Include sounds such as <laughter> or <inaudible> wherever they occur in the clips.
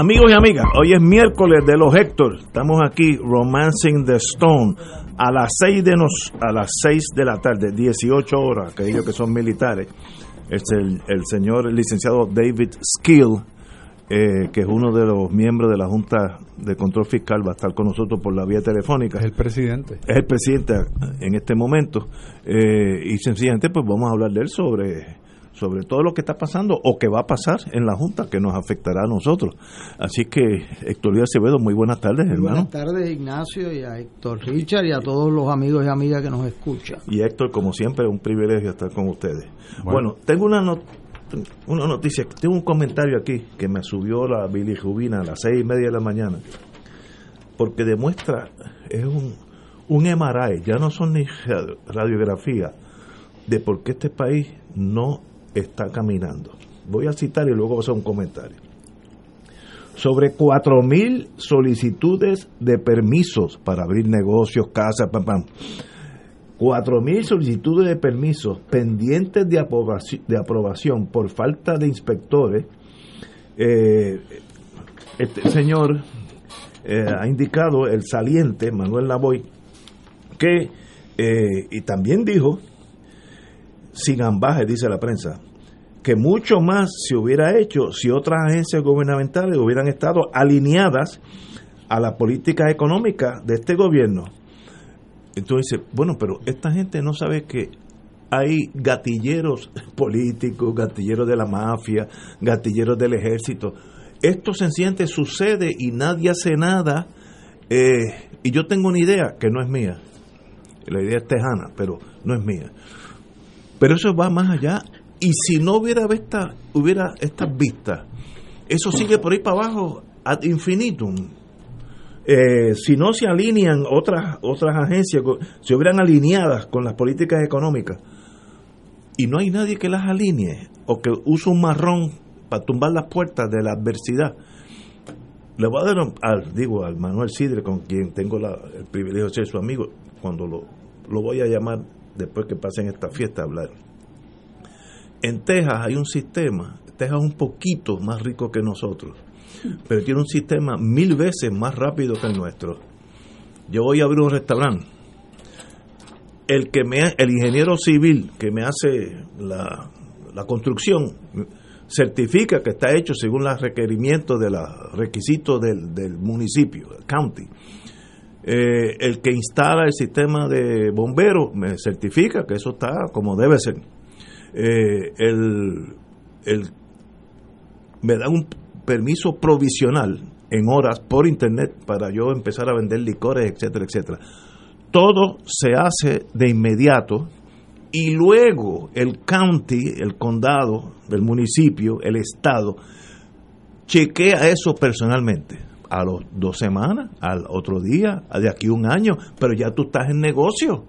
Amigos y amigas, hoy es miércoles de los Héctor. Estamos aquí, Romancing the Stone, a las 6 de, nos, a las 6 de la tarde, 18 horas, que ellos que son militares. Es el, el señor licenciado David Skill, eh, que es uno de los miembros de la Junta de Control Fiscal, va a estar con nosotros por la vía telefónica. Es el presidente. Es el presidente en este momento. Eh, y sencillamente, pues vamos a hablar de él sobre sobre todo lo que está pasando o que va a pasar en la Junta que nos afectará a nosotros. Así que, Héctor Díaz Acevedo, muy buenas tardes, hermano. Buenas tardes, Ignacio, y a Héctor Richard y a todos los amigos y amigas que nos escuchan. Y Héctor, como siempre, es un privilegio estar con ustedes. Bueno, tengo una, una noticia, tengo un comentario aquí que me subió la bilirrubina a las seis y media de la mañana, porque demuestra, es un, un MRI, ya no son ni radiografía, de por qué este país no está caminando. Voy a citar y luego voy a hacer un comentario. Sobre 4.000 solicitudes de permisos para abrir negocios, casas, pam, pam. 4.000 solicitudes de permisos pendientes de aprobación, de aprobación por falta de inspectores. Eh, este señor eh, ha indicado, el saliente, Manuel Lavoy, que, eh, y también dijo, sin ambaje, dice la prensa, que mucho más se hubiera hecho si otras agencias gubernamentales hubieran estado alineadas a la política económica de este gobierno. Entonces bueno, pero esta gente no sabe que hay gatilleros <laughs> políticos, gatilleros de la mafia, gatilleros del ejército. Esto sencillamente sucede y nadie hace nada. Eh, y yo tengo una idea que no es mía. La idea es tejana, pero no es mía. Pero eso va más allá. Y si no hubiera, esta, hubiera estas vistas, eso sigue por ahí para abajo ad infinitum. Eh, si no se alinean otras otras agencias, se hubieran alineadas con las políticas económicas, y no hay nadie que las alinee o que use un marrón para tumbar las puertas de la adversidad. Le voy a dar al, digo, al Manuel Sidre, con quien tengo el privilegio de ser su amigo, cuando lo, lo voy a llamar después que pasen esta fiesta a hablar. En Texas hay un sistema, Texas es un poquito más rico que nosotros, pero tiene un sistema mil veces más rápido que el nuestro. Yo voy a abrir un restaurante. El que me el ingeniero civil que me hace la, la construcción certifica que está hecho según los requerimientos de los requisitos del, del municipio, el county. Eh, el que instala el sistema de bomberos me certifica que eso está como debe ser. Eh, el, el, me da un permiso provisional en horas por internet para yo empezar a vender licores, etcétera, etcétera. Todo se hace de inmediato y luego el county, el condado, el municipio, el estado, chequea eso personalmente a los dos semanas, al otro día, de aquí un año, pero ya tú estás en negocio.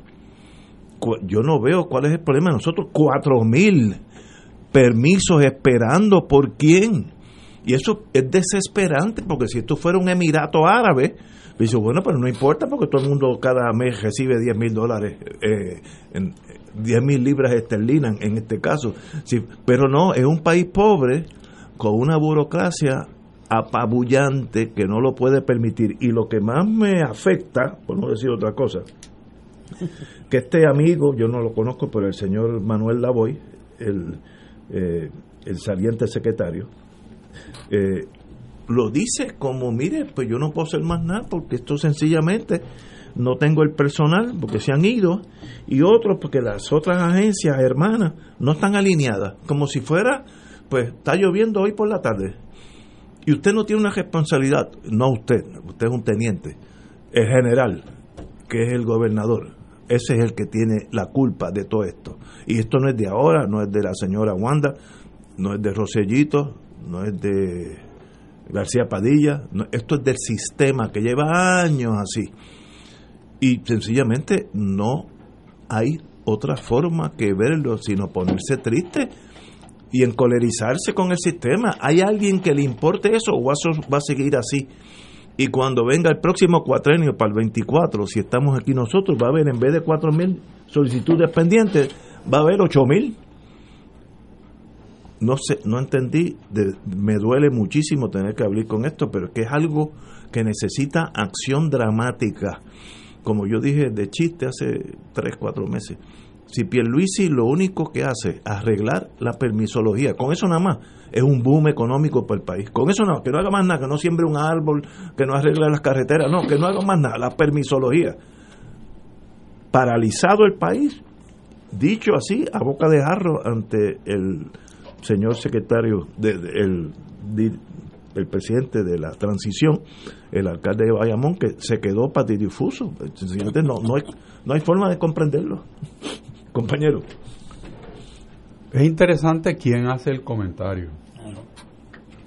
Yo no veo cuál es el problema. Nosotros cuatro mil permisos esperando por quién. Y eso es desesperante, porque si esto fuera un emirato árabe, dice, bueno, pero no importa, porque todo el mundo cada mes recibe 10 mil dólares, eh, 10 mil libras esterlinas en este caso. Pero no, es un país pobre, con una burocracia apabullante que no lo puede permitir. Y lo que más me afecta, por no decir otra cosa, que este amigo, yo no lo conozco, pero el señor Manuel Lavoy, el, eh, el saliente secretario, eh, lo dice como, mire, pues yo no puedo hacer más nada porque esto sencillamente no tengo el personal porque se han ido y otros porque las otras agencias hermanas no están alineadas, como si fuera, pues está lloviendo hoy por la tarde y usted no tiene una responsabilidad, no usted, usted es un teniente, el general, que es el gobernador, ese es el que tiene la culpa de todo esto. Y esto no es de ahora, no es de la señora Wanda, no es de Rosellito, no es de García Padilla, esto es del sistema que lleva años así. Y sencillamente no hay otra forma que verlo sino ponerse triste y encolerizarse con el sistema. ¿Hay alguien que le importe eso o va a seguir así? Y cuando venga el próximo cuatrenio para el 24, si estamos aquí nosotros, va a haber en vez de 4.000 solicitudes pendientes, va a haber 8.000. No sé, no entendí, me duele muchísimo tener que hablar con esto, pero es que es algo que necesita acción dramática. Como yo dije de chiste hace 3, 4 meses si Pierluisi lo único que hace es arreglar la permisología, con eso nada más, es un boom económico para el país. Con eso no, que no haga más nada, que no siembre un árbol, que no arregle las carreteras, no, que no haga más nada, la permisología. Paralizado el país, dicho así, a boca de jarro ante el señor secretario, de, el, el presidente de la transición, el alcalde de Bayamón, que se quedó patidifuso. No, no, hay, no hay forma de comprenderlo compañero. Es interesante quién hace el comentario.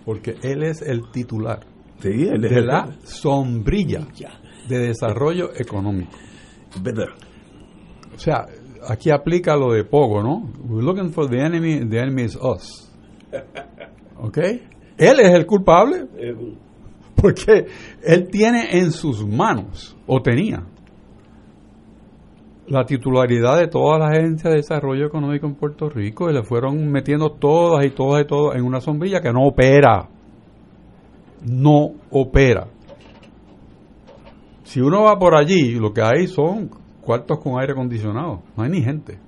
Porque él es el titular de la sombrilla de desarrollo económico. O sea, aquí aplica lo de Pogo, ¿no? We're looking for the enemy, the enemy is us. ¿Ok? Él es el culpable. Porque él tiene en sus manos, o tenía, la titularidad de todas las agencias de desarrollo económico en Puerto Rico y le fueron metiendo todas y todas y todas en una sombrilla que no opera. No opera. Si uno va por allí, lo que hay son cuartos con aire acondicionado. No hay ni gente.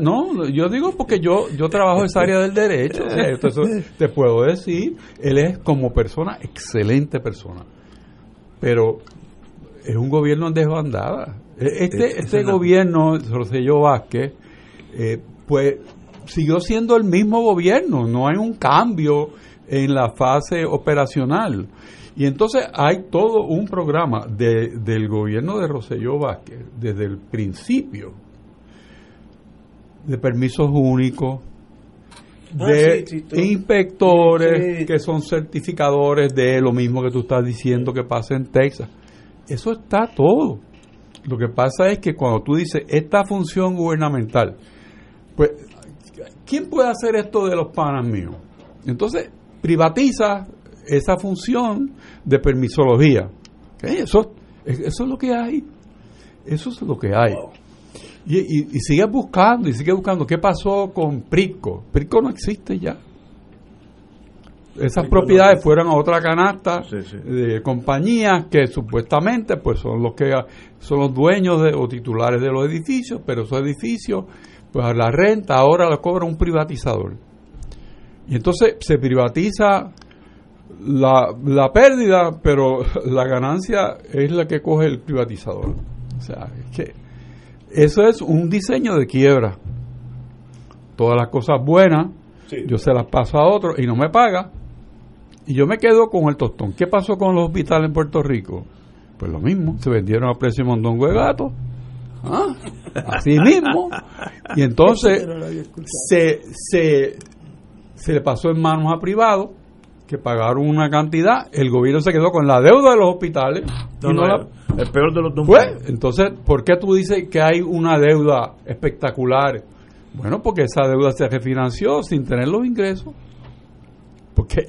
no, yo digo porque yo yo trabajo en esa área del derecho. te puedo decir, él es como persona, excelente persona. Pero es un gobierno en desbandada. E, este, este gobierno, Rosselló Vázquez, eh, pues siguió siendo el mismo gobierno, no hay un cambio en la fase operacional. Y entonces hay todo un programa de, del gobierno de Rosselló Vázquez, desde el principio, de permisos únicos, ah, de inspectores que son certificadores de lo mismo que tú estás diciendo que pasa en Texas. Eso está todo. Lo que pasa es que cuando tú dices esta función gubernamental, pues, ¿quién puede hacer esto de los panas míos? Entonces, privatiza esa función de permisología. Eso, eso es lo que hay. Eso es lo que hay. Y, y, sigue buscando, y sigue buscando. ¿Qué pasó con Prisco? Prisco no existe ya esas propiedades fueron a otra canasta de compañías que supuestamente pues son los que son los dueños de, o titulares de los edificios, pero esos edificios, pues la renta ahora la cobra un privatizador. Y entonces se privatiza la, la pérdida, pero <laughs> la ganancia es la que coge el privatizador. O sea, es que eso es un diseño de quiebra. Todas las cosas buenas, yo se las paso a otro y no me paga y yo me quedo con el tostón. ¿Qué pasó con los hospitales en Puerto Rico? Pues lo mismo, se vendieron a precio de mondongo de gato. ¿Ah? Así <laughs> mismo. Y entonces se, se, se le pasó en manos a privados que pagaron una cantidad, el gobierno se quedó con la deuda de los hospitales. el peor de los dos. Pues, entonces, ¿por qué tú dices que hay una deuda espectacular? Bueno, porque esa deuda se refinanció sin tener los ingresos. Porque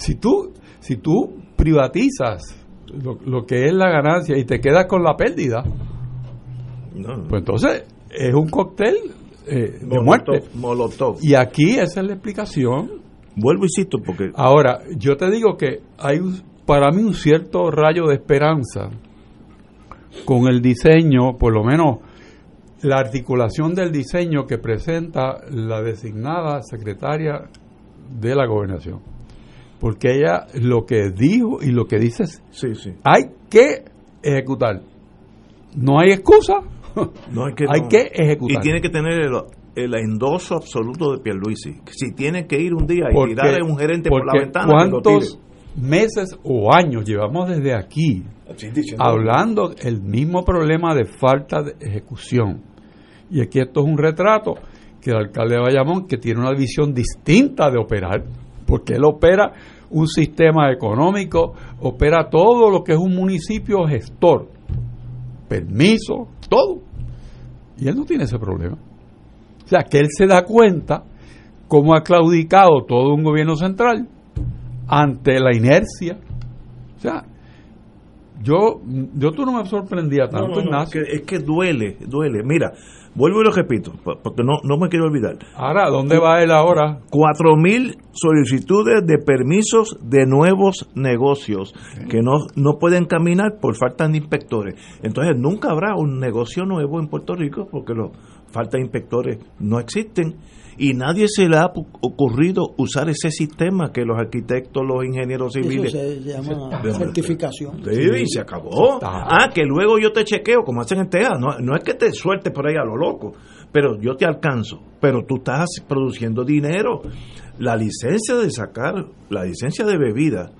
si tú, si tú privatizas lo, que es la ganancia y te quedas con la pérdida, pues entonces es un cóctel eh, de muerte. Y aquí esa es la explicación. Vuelvo y cito porque... Ahora, yo te digo que hay para mí un cierto rayo de esperanza con el diseño, por lo menos la articulación del diseño que presenta la designada secretaria de la gobernación porque ella lo que dijo y lo que dice es, sí, sí. hay que ejecutar. No hay excusa, <laughs> no hay, que, hay que ejecutar. Y tiene que tener el, endoso absoluto de Pierluisi. Si tiene que ir un día y tirarle un gerente por la ventana, ¿cuántos meses o años llevamos desde aquí hablando el mismo problema de falta de ejecución? Y aquí esto es un retrato que el alcalde de Bayamón, que tiene una visión distinta de operar, porque él opera un sistema económico, opera todo lo que es un municipio gestor, permiso, todo. Y él no tiene ese problema. O sea, que él se da cuenta cómo ha claudicado todo un gobierno central ante la inercia. O sea, yo, yo tú no me sorprendía tanto, Ignacio. Es que, duele, duele. Mira, vuelvo y lo repito, porque no, no me quiero olvidar. Ahora, ¿dónde va él ahora? Cuatro mil solicitudes de permisos de nuevos negocios que no, no pueden caminar por falta de inspectores. Entonces, nunca habrá un negocio nuevo en Puerto Rico porque los falta de inspectores no existen y nadie se le ha ocurrido usar ese sistema que los arquitectos, los ingenieros civiles. Eso se llama certificación. Sí, y se acabó. Ah, que luego yo te chequeo, como hacen en TEA. No, no es que te sueltes por ahí a lo loco, pero yo te alcanzo. Pero tú estás produciendo dinero. La licencia de sacar, la licencia de bebida,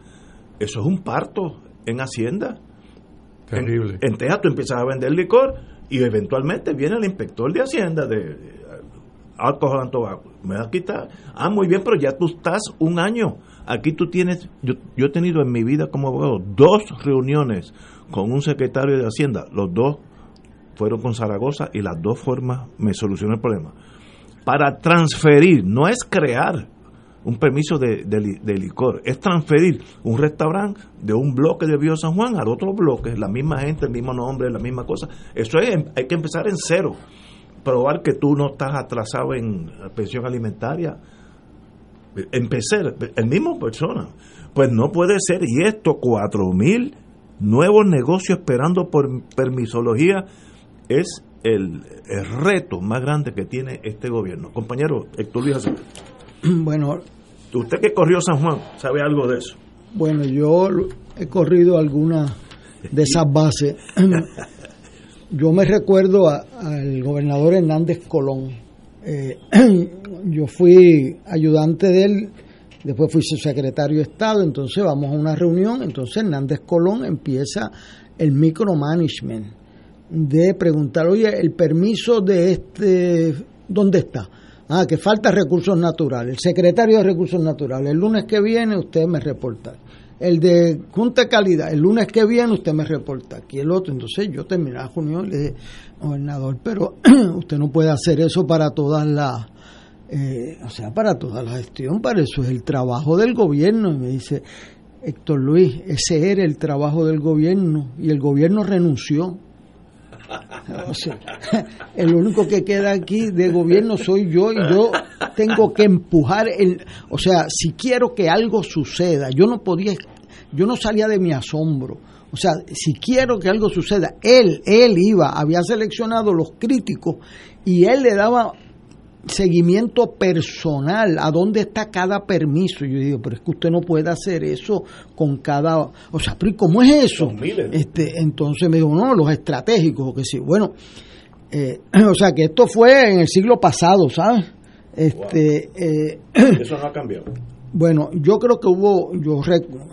eso es un parto en Hacienda. Terrible. En, en TEA tú empiezas a vender licor y eventualmente viene el inspector de Hacienda de alcohol Me va a quitar. Ah, muy bien, pero ya tú estás un año. Aquí tú tienes, yo, yo he tenido en mi vida como abogado dos reuniones con un secretario de Hacienda. Los dos fueron con Zaragoza y las dos formas me solucionó el problema. Para transferir, no es crear un permiso de, de, licor, es transferir un restaurante de un bloque de Bio San Juan al otro bloque, la misma gente, el mismo nombre, la misma cosa. Eso es, hay que empezar en cero probar que tú no estás atrasado en pensión alimentaria. Empecé, el mismo persona. Pues no puede ser. Y esto, cuatro mil nuevos negocios esperando por permisología, es el, reto más grande que tiene este gobierno. Compañero Héctor Luis <clears throat> Bueno. Usted que corrió San Juan, ¿sabe algo de eso? Bueno, yo he corrido algunas de esas bases. <laughs> Yo me recuerdo al gobernador Hernández Colón. Eh, <clears throat> yo fui ayudante de él, después fui su secretario de Estado, entonces vamos a una reunión, entonces Hernández Colón empieza el micromanagement de preguntar, oye, el permiso de este, ¿dónde está? Ah, que falta recursos naturales. El secretario de Recursos Naturales, el lunes que viene usted me reporta el de Junta Calidad, el lunes que viene usted me reporta aquí el otro. Entonces yo terminé la reunión y le dije, gobernador, pero <clears throat> usted no puede hacer eso para todas las, eh, o sea, para toda la gestión, para eso es el trabajo del gobierno. Y me dice, Héctor Luis, ese era el trabajo del gobierno y el gobierno renunció. O sea, el único que queda aquí de gobierno soy yo y yo tengo que empujar el, o sea, si quiero que algo suceda, yo no podía, yo no salía de mi asombro. O sea, si quiero que algo suceda, él, él iba, había seleccionado los críticos y él le daba seguimiento personal a dónde está cada permiso. Yo digo, pero es que usted no puede hacer eso con cada, o sea, pero ¿cómo es eso? Este, entonces me dijo, no, los estratégicos, que sí. Bueno, eh, <clears throat> o sea, que esto fue en el siglo pasado, ¿sabes? Este, eh, <clears throat> eso no ha cambiado. Bueno, yo creo que hubo, yo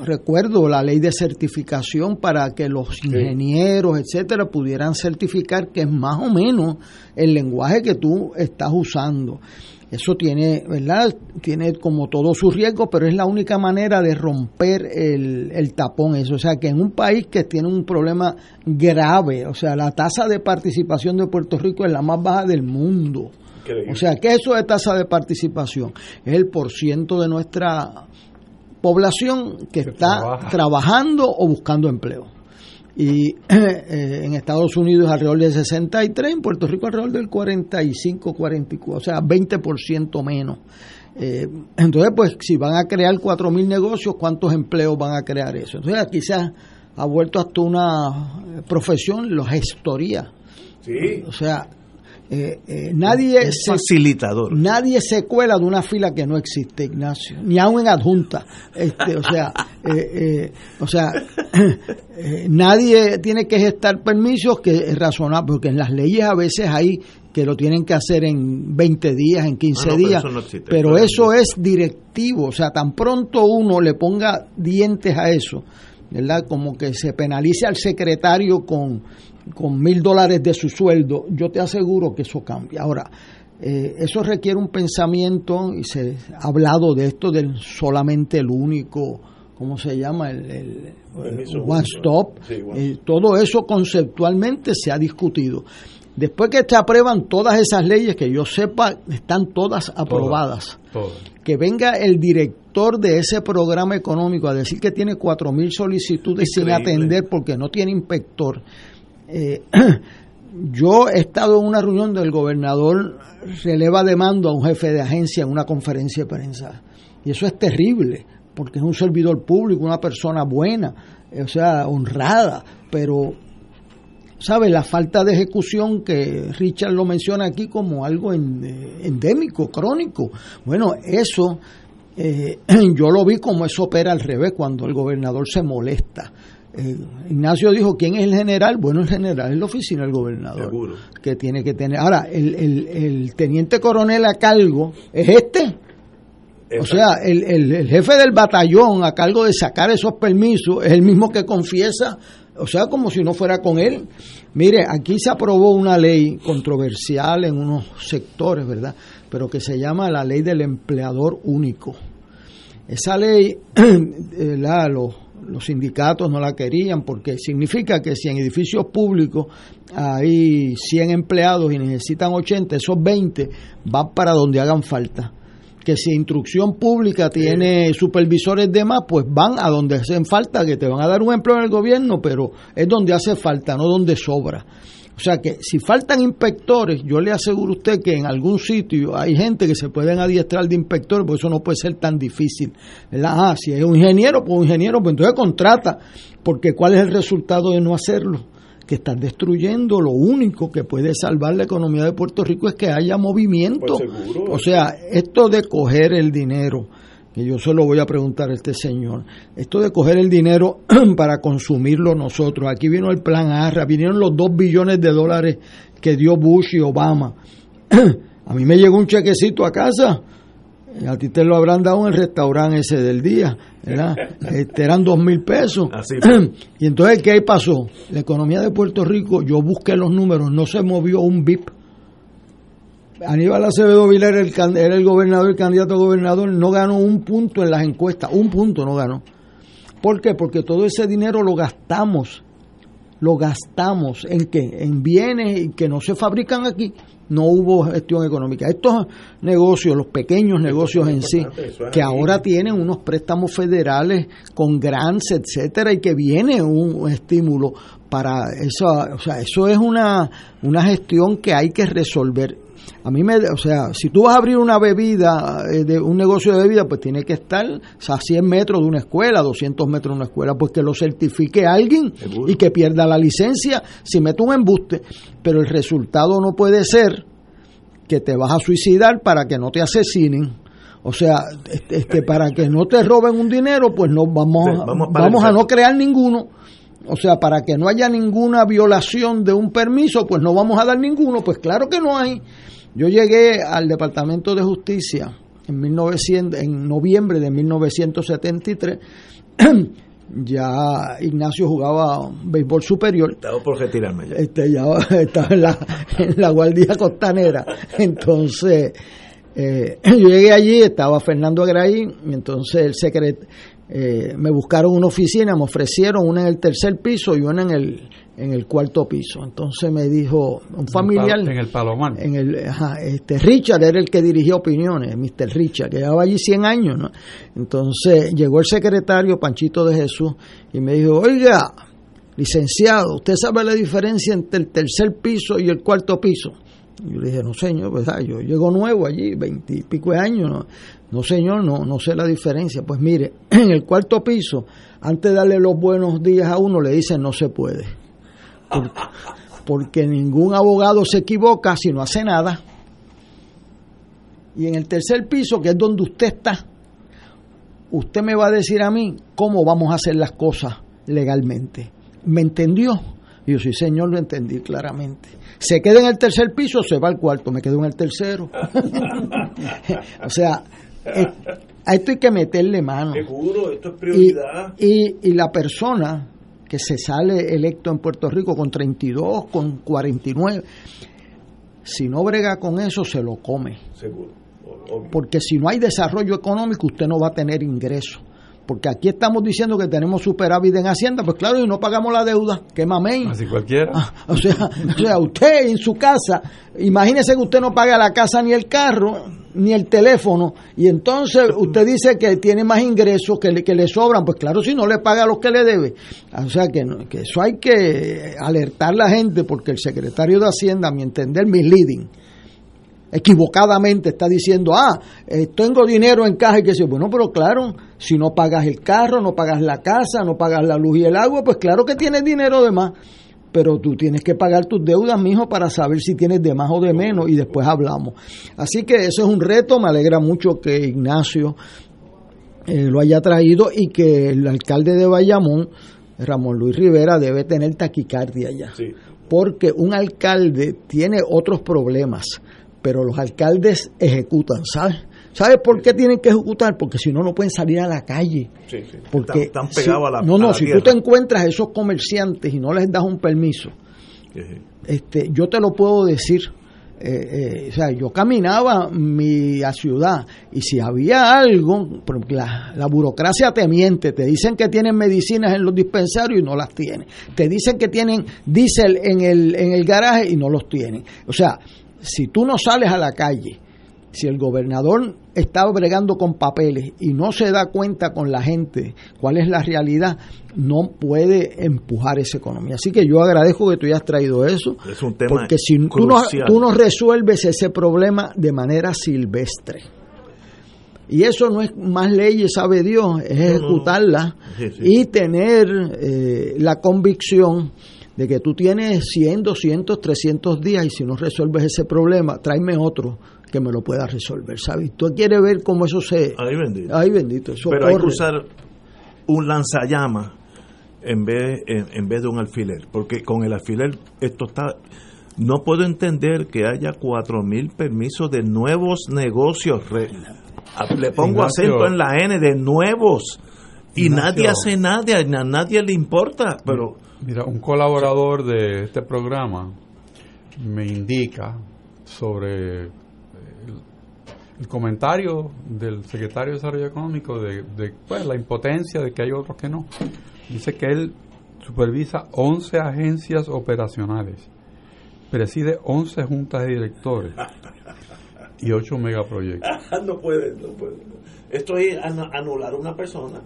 recuerdo la ley de certificación para que los ingenieros, etcétera, pudieran certificar que es más o menos el lenguaje que tú estás usando. Eso tiene, ¿verdad? Tiene como todo su riesgo, pero es la única manera de romper el, el tapón eso. O sea, que en un país que tiene un problema grave, o sea, la tasa de participación de Puerto Rico es la más baja del mundo o sea, que eso es tasa de participación. Es el porciento de nuestra población que, está trabajando o buscando empleo. Y <clears throat> eh, en Estados Unidos alrededor del 63, en Puerto Rico alrededor del 45, 44, o sea, 20% menos. Eh, entonces, pues, si van a crear 4.000 negocios, ¿cuántos empleos van a crear eso? Entonces, quizás ha vuelto hasta una profesión, la gestoría. Sí. O sea, eh, eh, nadie se, facilitador. Nadie se cuela de una fila que no existe, Ignacio, ni aún en adjunta. Este, o sea, eh, o sea, <clears throat> nadie tiene que gestar permisos que es razonable, porque en las leyes a veces hay que lo tienen que hacer en 20 días, en 15 ah, días, pero eso es directivo, o sea, tan pronto uno le ponga dientes a eso, ¿verdad? Como que se penalice al secretario con con mil dólares de su sueldo, yo te aseguro que eso cambia. Ahora, Eh, eso requiere un pensamiento y se ha hablado de esto del solamente el único, ¿cómo se llama? El, One Stop. Eh, todo eso conceptualmente se ha discutido. Después que se aprueban todas esas leyes, que yo sepa, están todas aprobadas. Que venga el director de ese programa económico a decir que tiene 4.000 solicitudes sin atender porque no tiene inspector. Eh, <clears throat> yo he estado en una reunión del gobernador releva de mando a un jefe de agencia en una conferencia de prensa. Y eso es terrible, porque es un servidor público, una persona buena, o sea, honrada, pero ¿sabe? La falta de ejecución que Richard lo menciona aquí como algo endémico, crónico. Bueno, eso eh, <clears throat> yo lo vi como eso opera al revés cuando el gobernador se molesta. Eh, Ignacio dijo, ¿quién es el general? Bueno, el general es la oficina del gobernador. Que tiene que tener. Ahora, el, el, teniente coronel a cargo es este. O sea, el, el, jefe del batallón a cargo de sacar esos permisos es el mismo que confiesa o sea, como si no fuera con él. Mire, aquí se aprobó una ley controversial en unos sectores, ¿verdad? Pero que se llama la ley del empleador único. Esa ley, <clears throat> eh, la, los, los sindicatos no la querían porque significa que si en edificios públicos hay 100 empleados y necesitan 80, esos 20 van para donde hagan falta que si instrucción pública tiene supervisores de más, pues van a donde hacen falta, que te van a dar un empleo en el gobierno, pero es donde hace falta, no donde sobra. O sea que si faltan inspectores, yo le aseguro a usted que en algún sitio hay gente que se pueden adiestrar de inspectores, porque eso no puede ser tan difícil. Ah, si es un ingeniero, pues un ingeniero, pues entonces contrata, porque ¿cuál es el resultado de no hacerlo? que están destruyendo lo único que puede salvar la economía de Puerto Rico es que haya movimiento. Pues o sea, esto de coger el dinero, que yo se lo voy a preguntar a este señor, esto de coger el dinero <clears throat> para consumirlo nosotros, aquí vino el plan ARRA, vinieron los dos billones de dólares que dio Bush y Obama. <clears throat> a mí me llegó un chequecito a casa a ti te lo habrán dado en el restaurante ese del día, ¿verdad? <laughs> Este, eran dos mil pesos. <clears throat> y entonces, ¿qué pasó? La economía de Puerto Rico, yo busqué los números, no se movió un BIP. Aníbal Acevedo Vilar era el, era el gobernador, el candidato a gobernador, no ganó un punto en las encuestas, un punto no ganó. ¿Por qué? Porque todo ese dinero lo gastamos, lo gastamos en qué? En bienes que no se fabrican aquí no hubo gestión económica. Estos negocios, los pequeños negocios en sí, que ahora tienen unos préstamos federales con grants, etcétera, y que viene un estímulo para eso, o sea, eso es una, una gestión que hay que resolver. A mí me, o sea, si tú vas a abrir una bebida, eh, de un negocio de bebida, pues tiene que estar a 100 metros de una escuela, 200 metros de una escuela, pues que lo certifique alguien y que pierda la licencia si mete un embuste. Pero el resultado no puede ser que te vas a suicidar para que no te asesinen. O sea, este, este para que no te roben un dinero, pues no vamos, vamos, vamos a no crear ninguno. O sea, para que no haya ninguna violación de un permiso, pues no vamos a dar ninguno. Pues claro que no hay. Yo llegué al Departamento de Justicia en, 1900, en noviembre de 1973. <clears throat> ya Ignacio jugaba béisbol superior. Estaba por retirarme ya. Este, ya <laughs> estaba en la, en la guardia costanera. Entonces, eh, <clears throat> yo llegué allí, estaba Fernando Agraí, entonces el secretario eh, me buscaron una oficina, me ofrecieron una en el tercer piso y una en el, en el cuarto piso. Entonces me dijo un familiar. En el Palomar. En el, este, Richard era el que dirigía opiniones, Mr. Richard, que llevaba allí 100 años. ¿no? Entonces llegó el secretario Panchito de Jesús y me dijo: Oiga, licenciado, ¿usted sabe la diferencia entre el tercer piso y el cuarto piso? Yo le dije, no señor, pues, ah, yo llego nuevo allí, veintipico de años, ¿no? señor, no, no sé la diferencia. Pues mire, <clears throat> en el cuarto piso, antes de darle los buenos días a uno, le dicen no se puede. Porque, ningún abogado se equivoca si no hace nada. Y en el tercer piso, que es donde usted está, usted me va a decir a mí cómo vamos a hacer las cosas legalmente. ¿Me entendió? Y yo, sí, señor, lo entendí claramente. Se queda en el tercer piso, se va al cuarto, me quedo en el tercero. <laughs> o sea, a esto hay que meterle mano. Seguro, esto es prioridad. Y, y, la persona que se sale electo en Puerto Rico con 32, con 49, si no brega con eso, se lo come. Seguro. Porque si no hay desarrollo económico, usted no va a tener ingresos. Porque aquí estamos diciendo que tenemos superávit en Hacienda, pues claro, y no pagamos la deuda, que mamén. Así cualquiera. Ah, o, sea, o sea, usted en su casa, imagínese que usted no paga la casa ni el carro, ni el teléfono, y entonces usted dice que tiene más ingresos que le, que le sobran, pues claro, si no le paga los que le debe. O sea, que, que eso hay que alertar a la gente, porque el secretario de Hacienda, a mi entender, misleading, equivocadamente está diciendo, ah, eh, tengo dinero en caja y que se, bueno, pero claro, si no pagas el carro, no pagas la casa, no pagas la luz y el agua, pues claro que tienes dinero de más, pero tú tienes que pagar tus deudas, mijo, para saber si tienes de más o de menos y después hablamos. Así que eso es un reto, me alegra mucho que Ignacio eh, lo haya traído y que el alcalde de Bayamón, Ramón Luis Rivera, debe tener taquicardia ya. Porque un alcalde tiene otros problemas pero los alcaldes ejecutan, ¿sabes? ¿Sabes por qué tienen que ejecutar? Porque si no, no pueden salir a la calle. Sí, sí. Porque están, pegados a la No, no, si tierra. tú te encuentras a esos comerciantes y no les das un permiso, este, yo te lo puedo decir. eh, eh, o sea, yo caminaba mi a ciudad y si había algo, porque la, la burocracia te miente, te dicen que tienen medicinas en los dispensarios y no las tienen, te dicen que tienen diésel en el, en el garaje y no los tienen. O sea, si tú no sales a la calle, si el gobernador está bregando con papeles y no se da cuenta con la gente cuál es la realidad, no puede empujar esa economía. Así que yo agradezco que tú hayas traído eso, Es un tema porque si tú no, tú no resuelves ese problema de manera silvestre. Y eso no es más leyes, sabe Dios, es ejecutarla Sí, sí. y tener eh, la convicción de que tú tienes 100, 200, 300 días y si no resuelves ese problema, tráeme otro que me lo pueda resolver, ¿sabes? Tú quieres ver cómo eso se... Ay, bendito. Ay, bendito, eso Pero hay que usar un lanzallamas en vez, en, en vez de un alfiler, porque con el alfiler esto está... No puedo entender que haya cuatro mil permisos de nuevos negocios. re- a- le pongo Ignacio. acento en la N de nuevos. Y Ignacio. nadie hace nada, a nadie le importa. Pero Mira, un colaborador de este programa me indica sobre el, el comentario del secretario de Desarrollo Económico de, pues, la impotencia de que hay otros que no. Dice que él supervisa 11 agencias operacionales, preside 11 juntas de directores y 8 megaproyectos. <laughs> no puede, no puede. Esto es an- anular a una persona.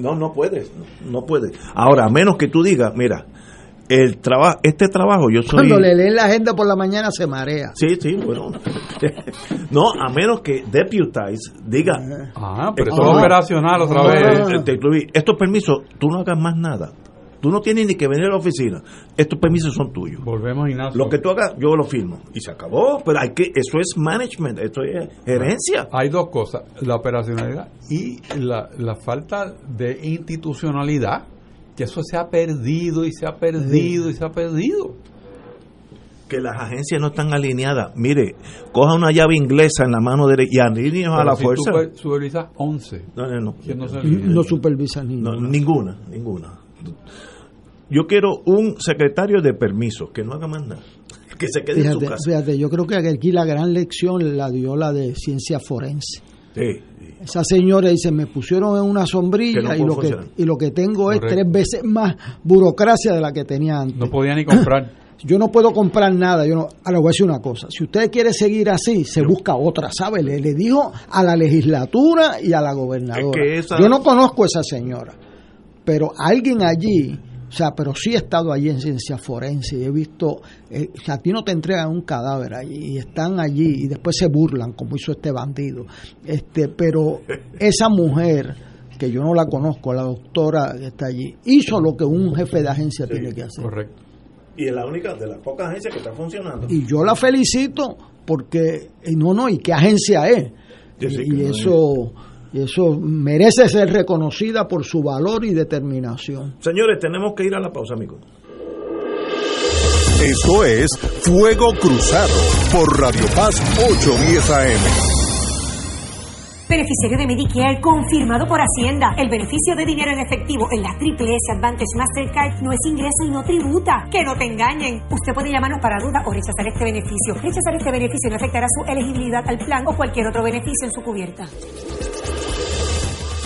No, no puedes, no, no puedes. Ahora, a menos que tú digas, mira, el trabajo, este trabajo yo soy... Cuando le leen la agenda por la mañana se marea. Sí, sí, bueno. no, a menos que deputize diga, Ah, pero Ah. eso es operacional otra Ah. vez. eh, estos permisos, tú no hagas más nada. Tú no tienes ni que venir a la oficina. Estos permisos son tuyos. Volvemos, Ignacio. Lo que tú hagas, yo lo firmo. Y se acabó. Pero hay que, eso es management, esto es gerencia. Hay dos cosas, la operacionalidad y la, la falta de institucionalidad, que eso se ha perdido y se ha perdido y se ha perdido. que las agencias no están alineadas. Mire, coja una llave inglesa en la mano derecha y alíneos a la si fuerza. tú super- supervisas 11, No, no, no. ¿quién no No supervisa ni No, ninguna, ninguna. Yo quiero un secretario de permisos que no haga más nada. <laughs> Que se quede en su Fíjate, casa. fíjate, yo creo que aquí la gran lección la dio la de ciencia forense. Sí, sí. Esa señora dice, me pusieron en una sombrilla no y, lo que, y lo que tengo es tres veces más burocracia de la que tenía antes. No podía ni comprar. <clears throat> Yo no puedo comprar nada. Yo no, ahora voy a decir una cosa. Si usted quiere seguir así, se busca otra, ¿sabe? Le, le dijo a la legislatura y a la gobernadora. Es que esa- Yo no conozco a esa señora, pero alguien allí, o sea, pero sí he estado allí en ciencia forense y he visto, eh, o sea, a ti no te entregan un cadáver allí y están allí y después se burlan como hizo este bandido. Este, pero esa mujer que yo no la conozco, la doctora que está allí, hizo lo que un jefe de agencia tiene que hacer. Correcto. Y es la única de las pocas agencias que está funcionando. y yo la felicito porque y no no y qué agencia es y, no eso y eso merece ser reconocida por su valor y determinación Señores, tenemos que ir a la pausa, amigos. Esto es Fuego Cruzado por Radio Paz 810 AM. beneficiario de Medicare confirmado por Hacienda. El beneficio de dinero en efectivo en la Triple S Advantage Mastercard no es ingreso y no tributa. Que no te engañen. Usted puede llamarnos para duda o rechazar este beneficio. Rechazar este beneficio no afectará su elegibilidad al plan o cualquier otro beneficio en su cubierta.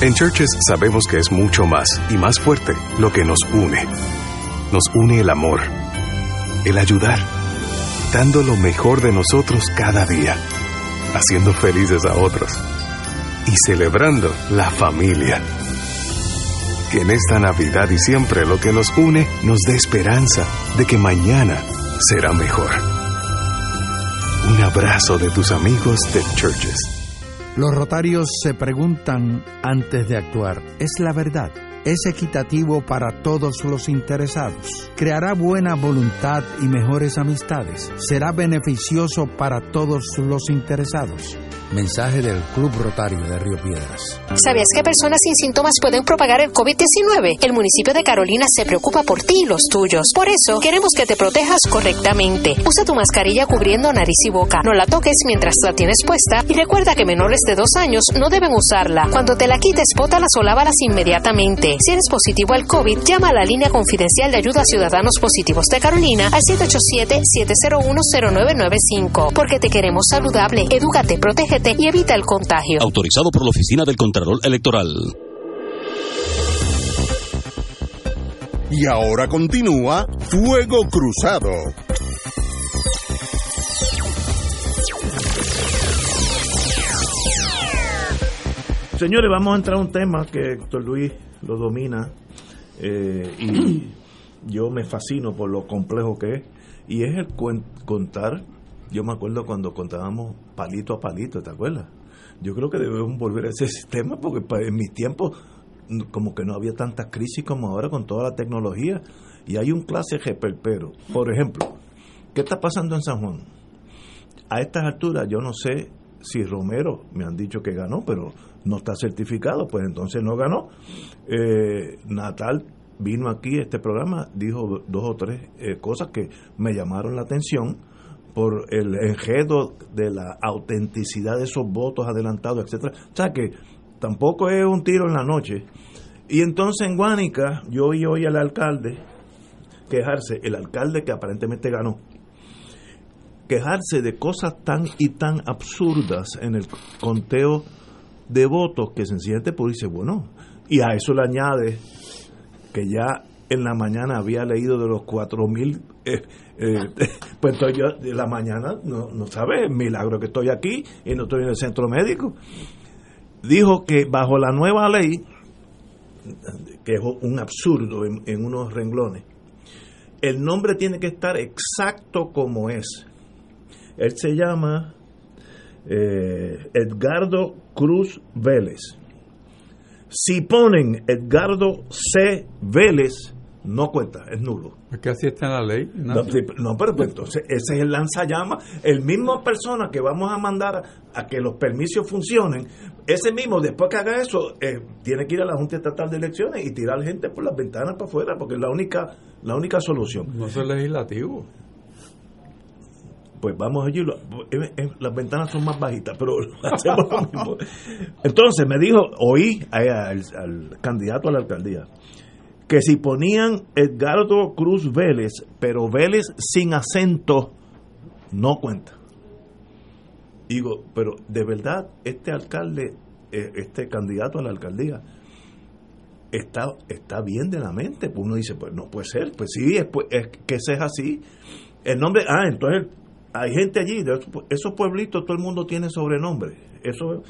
En Churches sabemos que es mucho más y más fuerte lo que nos une. Nos une el amor, el ayudar, dando lo mejor de nosotros cada día, haciendo felices a otros y celebrando la familia. Que en esta Navidad y siempre lo que nos une nos dé esperanza de que mañana será mejor. Un abrazo de tus amigos de Churches. Los rotarios se preguntan antes de actuar, ¿es la verdad? ¿Es equitativo para todos los interesados? ¿Creará buena voluntad y mejores amistades? ¿Será beneficioso para todos los interesados? Mensaje del Club Rotario de Río Piedras. ¿Sabías que personas sin síntomas pueden propagar el COVID-19? El municipio de Carolina se preocupa por ti y los tuyos. Por eso, queremos que te protejas correctamente. Usa tu mascarilla cubriendo nariz y boca. No la toques mientras la tienes puesta y recuerda que menores de dos años no deben usarla. Cuando te la quites, bótalas o lávalas inmediatamente. Si eres positivo al COVID, llama a la línea confidencial de ayuda a ciudadanos positivos de Carolina al 787-701-0995. Porque te queremos saludable. Edúcate, protégete y evita el contagio. Autorizado por la Oficina del Contralor Electoral. Y ahora continúa Fuego Cruzado. Señores, vamos a entrar a un tema que Héctor Luis lo domina eh, y yo me fascino por lo complejo que es y es el contar yo me acuerdo cuando contábamos palito a palito, ¿te acuerdas? Yo creo que debemos volver a ese <laughs> sistema porque en mis tiempos como que no había tantas crisis como ahora con toda la tecnología y hay un clase pero Por ejemplo, ¿qué está pasando en San Juan? A estas alturas yo no sé si Romero, me han dicho que ganó, pero no está certificado, pues entonces no ganó. Eh, Natal vino aquí a este programa, dijo dos o tres eh, cosas que me llamaron la atención por el enredo de la autenticidad de esos votos adelantados, etcétera. O sea que tampoco es un tiro en la noche. Y entonces en Guánica yo oí hoy al alcalde quejarse, el alcalde que aparentemente ganó, quejarse de cosas tan y tan absurdas en el conteo de votos que sencillamente pues dice, bueno, y a eso le añade que ya en la mañana había leído de los cuatro mil eh, eh, <laughs> pues estoy yo de la mañana, no, no sabe, milagro que estoy aquí y no estoy en el centro médico. Dijo que bajo la nueva ley, que es un absurdo en, unos renglones, el nombre tiene que estar exacto como es. Él se llama eh, Edgardo Cruz Vélez. Si ponen Edgardo C. Vélez, no cuenta, es nulo. Es que así está en la ley. No, pero pues, entonces ese es el lanzallamas. El mismo persona que vamos a mandar a, que los permisos funcionen, ese mismo, después que haga eso, eh, tiene que ir a la Junta Estatal de Elecciones y tirar gente por las ventanas para afuera, porque es la única, la única solución. No es legislativo. Pues vamos allí, las ventanas son más bajitas, pero <laughs> hacemos lo mismo. Entonces me dijo, oí al candidato a la alcaldía que si ponían Edgardo Cruz Vélez, pero Vélez sin acento, no cuenta. Digo, pero de verdad, este alcalde, eh, este candidato a la alcaldía, está, está bien de la mente. Pues uno dice, pues no puede ser, pues sí, es, pues, es que es así. El nombre, ah, entonces hay gente allí, de esos, pueblitos, todo el mundo tiene sobrenombre. Eso,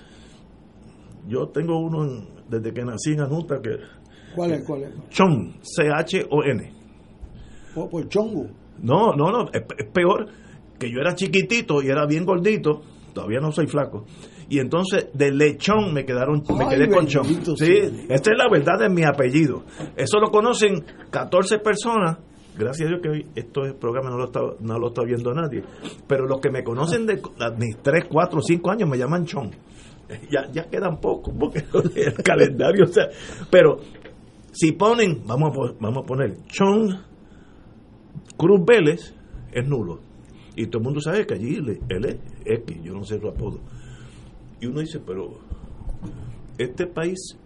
yo tengo uno desde que nací en Junta que ¿Cuál es? ¿Cuál es? Chon, C-H-O-N. por Chongo. No, no, no, es, peor que yo era chiquitito y era bien gordito, todavía no soy flaco. Y entonces de lechón me quedaron, me quedé con chón. Sí, esta es la verdad de mi apellido. Eso lo conocen 14 personas gracias a Dios que hoy esto programa no lo está no lo está viendo nadie pero los que me conocen de mis 3, 4, 5 años me llaman chón <laughs> ya, ya quedan pocos porque <laughs> el calendario pero si ponen vamos a, vamos a poner chón Cruz Vélez es nulo. Y todo el mundo sabe que allí él es X, yo no sé su apodo. Y uno dice, pero este país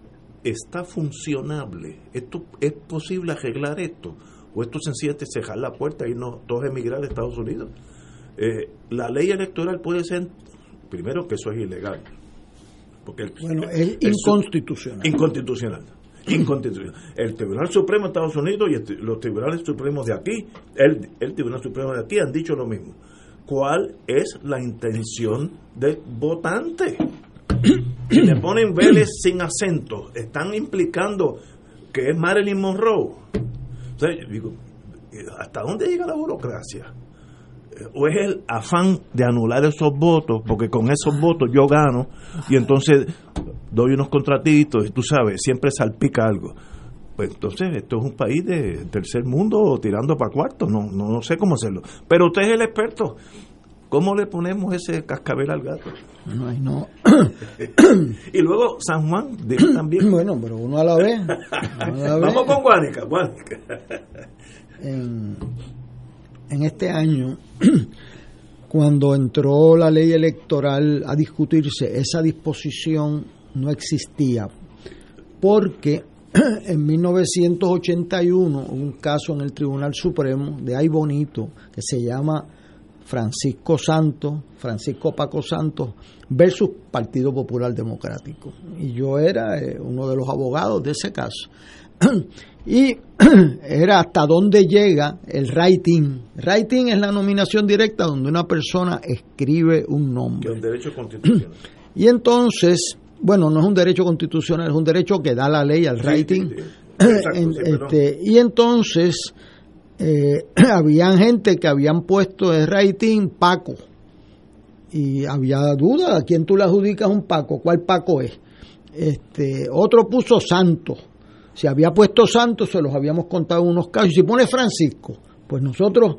está funcionable. Esto ¿Es posible arreglar esto? ¿O esto sencillamente cejar la puerta y no todos emigrar a Estados Unidos? Eh, la ley electoral puede ser, primero que eso es ilegal. Porque bueno, es inconstitucional. Inconstitucional inconstitucional. El Tribunal Supremo de Estados Unidos y los tribunales supremos de aquí, el, el Tribunal Supremo de aquí han dicho lo mismo. ¿Cuál es la intención del votante? Si le ponen Vélez sin acento, están implicando que es Marilyn Monroe. Digo, ¿hasta dónde llega la burocracia? o es el afán de anular esos votos, porque con esos votos yo gano y entonces doy unos contratitos y tú sabes, siempre salpica algo. Pues entonces esto es un país de tercer mundo tirando para cuarto, no, no, no sé cómo hacerlo. Pero usted es el experto. ¿Cómo le ponemos ese cascabel al gato? No, no. <coughs> y luego San Juan, también. <coughs> Bueno, pero uno a la vez. Vamos con Guánica, Guánica. En, en este año, <coughs> cuando entró la ley electoral a discutirse, esa disposición no existía, porque en 1981 hubo un caso en el Tribunal Supremo de Ay Bonito que se llama Francisco Santos, Francisco Paco Santos versus Partido Popular Democrático. Y yo era eh, uno de los abogados de ese caso. <clears throat> y <clears throat> era hasta dónde llega el writing. Writing es la nominación directa donde una persona escribe un nombre. Un derecho constitucional. <clears throat> Y entonces, bueno, no es un derecho constitucional, es un derecho que da la ley al writing. este, y entonces, eh, <clears throat> habían gente que habían puesto el writing Paco. Y había duda a quién tú le adjudicas un Paco, cuál Paco es. Este, otro puso Santos si había puesto Santos, se los habíamos contado unos casos. Si pone Francisco, pues nosotros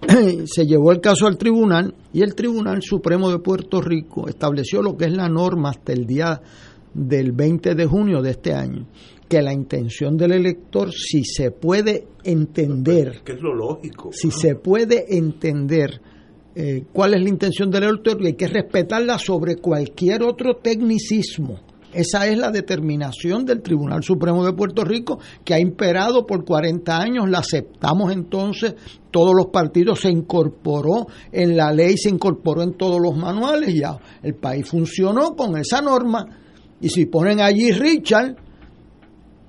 <clears throat> se llevó el caso al tribunal y el Tribunal Supremo de Puerto Rico estableció lo que es la norma hasta el día del 20 de junio de este año, que la intención del elector, si se puede entender, que es lo lógico, si se puede entender eh, cuál es la intención del elector, y hay que respetarla sobre cualquier otro tecnicismo. Esa es la determinación del Tribunal Supremo de Puerto Rico que ha imperado por 40 años, la aceptamos entonces, todos los partidos se incorporó en la ley, se incorporó en todos los manuales, ya el país funcionó con esa norma. Y si ponen allí Richard,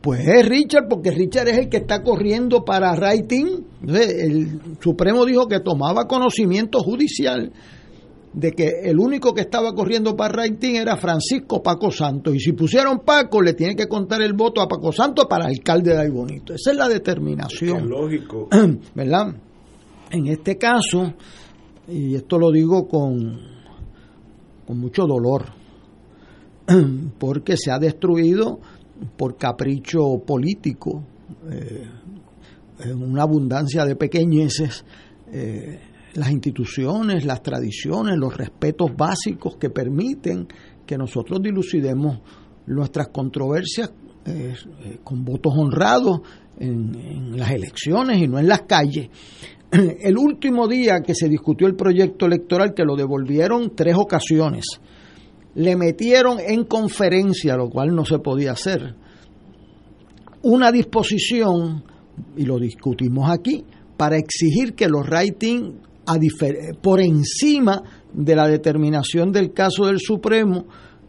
pues es Richard, porque Richard es el que está corriendo para writing. el Supremo dijo que tomaba conocimiento judicial de que el único que estaba corriendo para rating era Francisco Paco Santos. Y si pusieron Paco, le tiene que contar el voto a Paco Santos para alcalde de Bonito. Esa es la determinación. Es lógico. <clears throat> ¿Verdad? En este caso, y esto lo digo con, con mucho dolor, <clears throat> porque se ha destruido por capricho político, eh, una abundancia de pequeñeces. Eh, las instituciones, las tradiciones, los respetos básicos que permiten que nosotros dilucidemos nuestras controversias eh, eh, con votos honrados en, en, las elecciones y no en las calles. <clears throat> El último día que se discutió el proyecto electoral, que lo devolvieron tres ocasiones, le metieron en conferencia, lo cual no se podía hacer, una disposición, y lo discutimos aquí, para exigir que los ratings por encima de la determinación del caso del Supremo,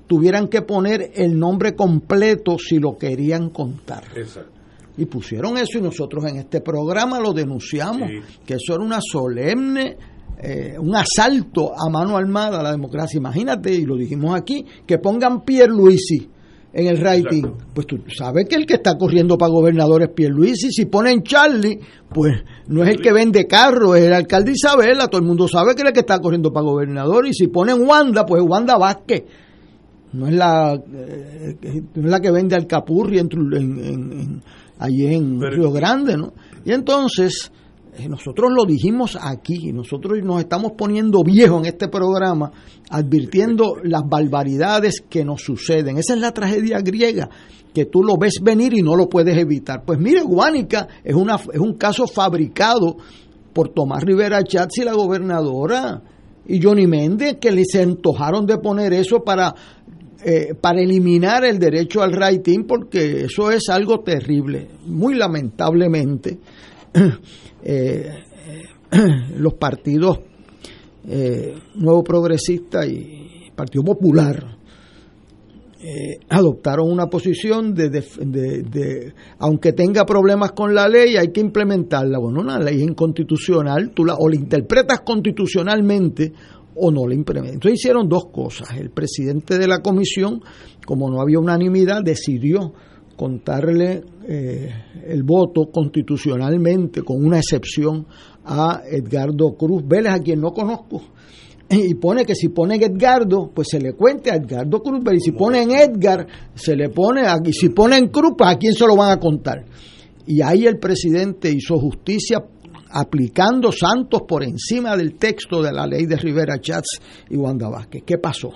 tuvieran que poner el nombre completo si lo querían contar. Y pusieron eso y nosotros en este programa lo denunciamos, que eso era una solemne, eh, un asalto a mano armada a la democracia. Imagínate, y lo dijimos aquí, que pongan Pierre Luisi en el rating, pues tú sabes que el que está corriendo para gobernador es Pierluisi. Si ponen Charlie, pues no es el que vende carro, es el alcalde Isabela. Todo el mundo sabe que es el que está corriendo para gobernador. Y si ponen Wanda, pues es Wanda Vázquez. No es la, eh, no es la que vende Alcapurri en, en, allí en Río Grande, ¿no? Y entonces nosotros lo dijimos aquí, nosotros nos estamos poniendo viejos en este programa, advirtiendo las barbaridades que nos suceden. Esa es la tragedia griega, que tú lo ves venir y no lo puedes evitar. Pues mire, Guánica es, una, es un caso fabricado por Tomás Rivera Chats y la gobernadora y Johnny Méndez, que les antojaron de poner eso para, eh, para eliminar el derecho al rating, porque eso es algo terrible, muy lamentablemente. <clears throat> Eh, <clears throat> los partidos eh, Nuevo Progresista y Partido Popular eh, adoptaron una posición de, de, aunque tenga problemas con la ley, hay que implementarla. Bueno, una ley inconstitucional, tú la, o la interpretas constitucionalmente o no la implementas. Entonces hicieron dos cosas. El presidente de la comisión, como no había unanimidad, decidió contarle eh, el voto constitucionalmente, con una excepción a Edgardo Cruz Vélez, a quien no conozco. Y pone que si pone Edgardo, pues se le cuente a Edgardo Cruz Vélez. Y si pone en Edgar, se le pone, a, y si pone en Cruz, pues a quién se lo van a contar. Y ahí el presidente hizo justicia aplicando Santos por encima del texto de la ley de Rivera Chats y Wanda Vázquez. ¿Qué pasó?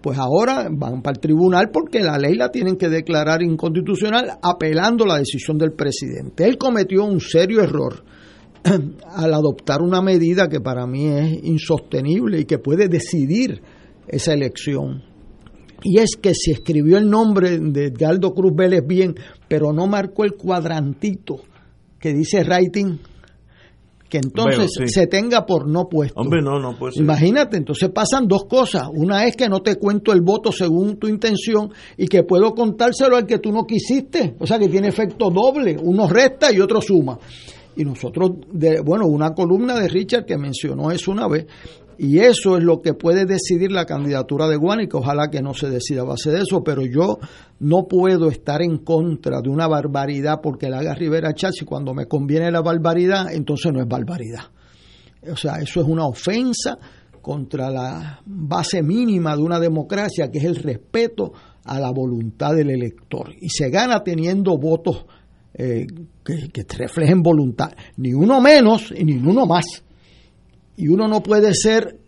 Pues ahora van para el tribunal porque la ley la tienen que declarar inconstitucional apelando la decisión del presidente. Él cometió un serio error <clears throat> al adoptar una medida que para mí es insostenible y que puede decidir esa elección. Y es que si escribió el nombre de Edgardo Cruz Vélez bien, pero no marcó el cuadrantito que dice writing que entonces se tenga por no puesto. Hombre, no, no puede Imagínate, entonces pasan dos cosas. Una es que no te cuento el voto según tu intención y que puedo contárselo al que tú no quisiste. O sea que tiene efecto doble. Uno resta y otro suma. Y nosotros, de, bueno, una columna de Richard que mencionó eso una vez, y eso es lo que puede decidir la candidatura de Guánica. Ojalá que no se decida a base de eso, pero yo no puedo estar en contra de una barbaridad porque la haga Rivera Chávez y cuando me conviene la barbaridad, entonces no es barbaridad. O sea, eso es una ofensa contra la base mínima de una democracia, que es el respeto a la voluntad del elector. Y se gana teniendo votos eh, que, que reflejen voluntad, ni uno menos y ni uno más y uno no puede ser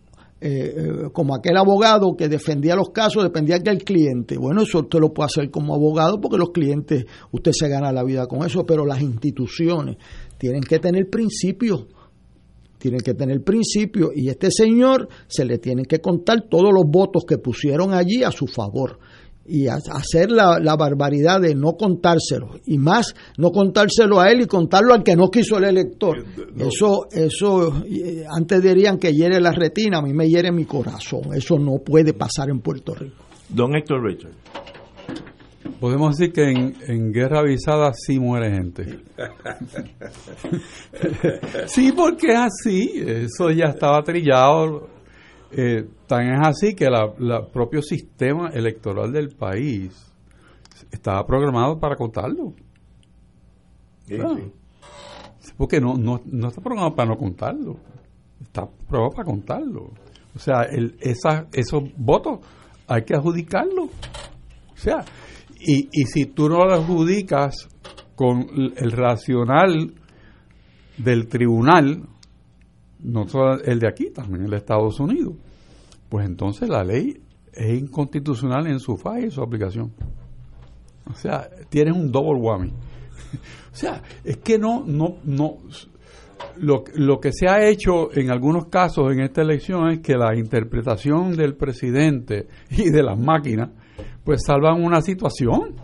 eh, eh, como aquel abogado que defendía los casos, dependía del cliente. Bueno, eso usted lo puede hacer como abogado porque los clientes, usted se gana la vida con eso, pero las instituciones tienen que tener principios, tienen que tener principios y este señor se le tienen que contar todos los votos que pusieron allí a su favor y hacer la, la, barbaridad de no contárselo y más no contárselo a él y contarlo al que no quiso el elector. Eso eso eh, antes dirían que hiere la retina a mí me hiere mi corazón. Eso no puede pasar en Puerto Rico. Don Héctor Richard. Podemos decir que en, en guerra avisada sí muere gente. <laughs> Sí porque es así. Eso ya estaba trillado eh, tan es así que el propio sistema electoral del país estaba programado para contarlo. Porque no, no, no está programado para no contarlo, está programado para contarlo. O sea, el, esa, esos votos hay que adjudicarlos. O sea, y, y si tú no lo adjudicas con el racional del tribunal, no solo el de aquí, también el de Estados Unidos, pues entonces la ley es inconstitucional en su falla y su aplicación. O sea, tienes un double whammy. <laughs> o sea, es que no, no, no. Lo, lo que se ha hecho en algunos casos en esta elección es que la interpretación del presidente <laughs> y de las máquinas, pues salvan una situación.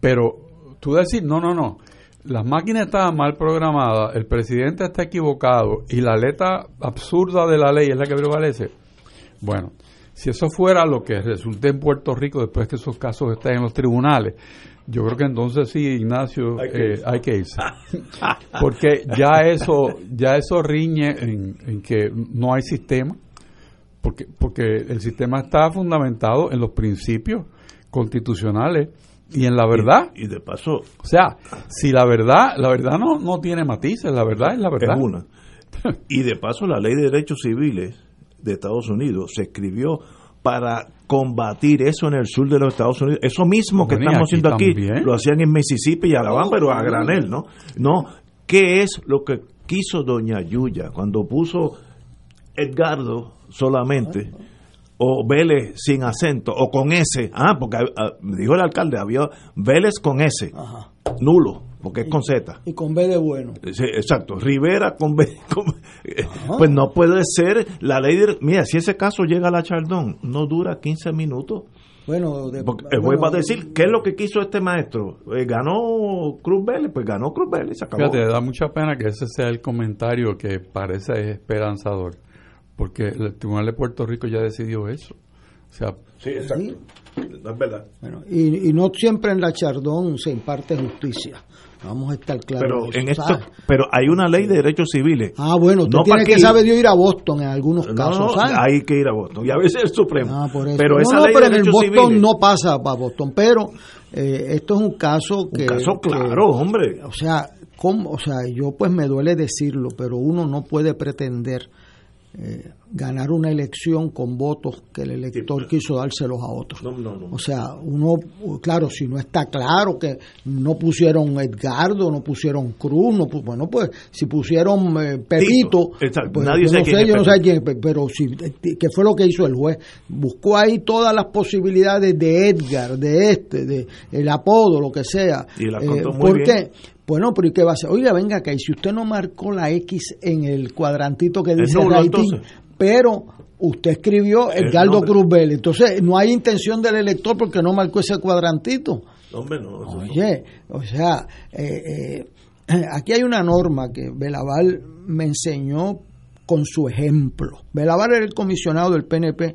Pero tú decir, no, no, no, las máquinas estaban mal programadas, el presidente está equivocado y la letra absurda de la ley es la que prevalece. Bueno, si eso fuera lo que resulte en Puerto Rico después que esos casos estén en los tribunales, yo creo que entonces sí, Ignacio, hay que, eh, irse. <laughs> Porque ya eso, ya eso riñe en, en que no hay sistema, porque, porque el sistema está fundamentado en los principios constitucionales y en la verdad. Y, de paso. O sea, si la verdad, la verdad no, no tiene matices, la verdad es la verdad. Es una. <laughs> y de paso, la ley de derechos civiles de Estados Unidos se escribió para combatir eso en el sur de los Estados Unidos. Eso mismo que estamos haciendo aquí, lo hacían en Mississippi y Alabama, pero a granel, ¿no? No, ¿qué es lo que quiso doña Yuya cuando puso Edgardo solamente? O Vélez sin acento o con S. Ah, porque ah, me dijo el alcalde, había Vélez con S. Nulo, porque es con Z. Y con B de bueno. exacto. Rivera con B. <laughs> pues no puede ser la ley de. Mira, si ese caso llega a la Chardón, no dura 15 minutos. Bueno, el juez va a decir, ¿qué es lo que quiso este maestro? Eh, ¿Ganó Cruz Vélez? Pues ganó Cruz Vélez, se acabó. Fíjate, da mucha pena que ese sea el comentario que parece esperanzador porque el Tribunal de Puerto Rico ya decidió eso. O sea, sí, exacto. es verdad. Bueno, y, no siempre en la Chardón se imparte justicia. Vamos a estar claros. Pero, en esto, pero hay una ley de derechos civiles. Ah, bueno, tú tienes que saber de ir a Boston en algunos casos. hay que ir a Boston. Y a veces el Supremo. Ah, pero esa ley pero de en el Boston no pasa para Boston. Pero eh, esto es un caso que. Un caso claro, hombre. O sea, ¿cómo? o sea, yo pues me duele decirlo, pero uno no puede pretender eh, ganar una elección con votos que el elector quiso dárselos a otros. o sea, uno, claro, si no está claro que no pusieron Edgardo, no pusieron Cruz, no, bueno, pues si pusieron eh, Pepito, pues, Nadie yo no sé, yo no sé quién, pero si, ¿qué fue lo que hizo el juez? Buscó ahí todas las posibilidades de Edgar, de este, de el apodo, lo que sea. Y la eh, ¿Por qué? Bueno, pero ¿y qué va a hacer? Oiga, venga acá, y si usted no marcó la X en el cuadrantito que dice rating, pero usted escribió Edgardo Cruz Vélez, entonces no hay intención del elector porque no marcó ese cuadrantito. Hombre, no. Oye, o sea, eh, eh, <clears throat> aquí hay una norma que Belaval me enseñó con su ejemplo. Belavar era el comisionado del PNP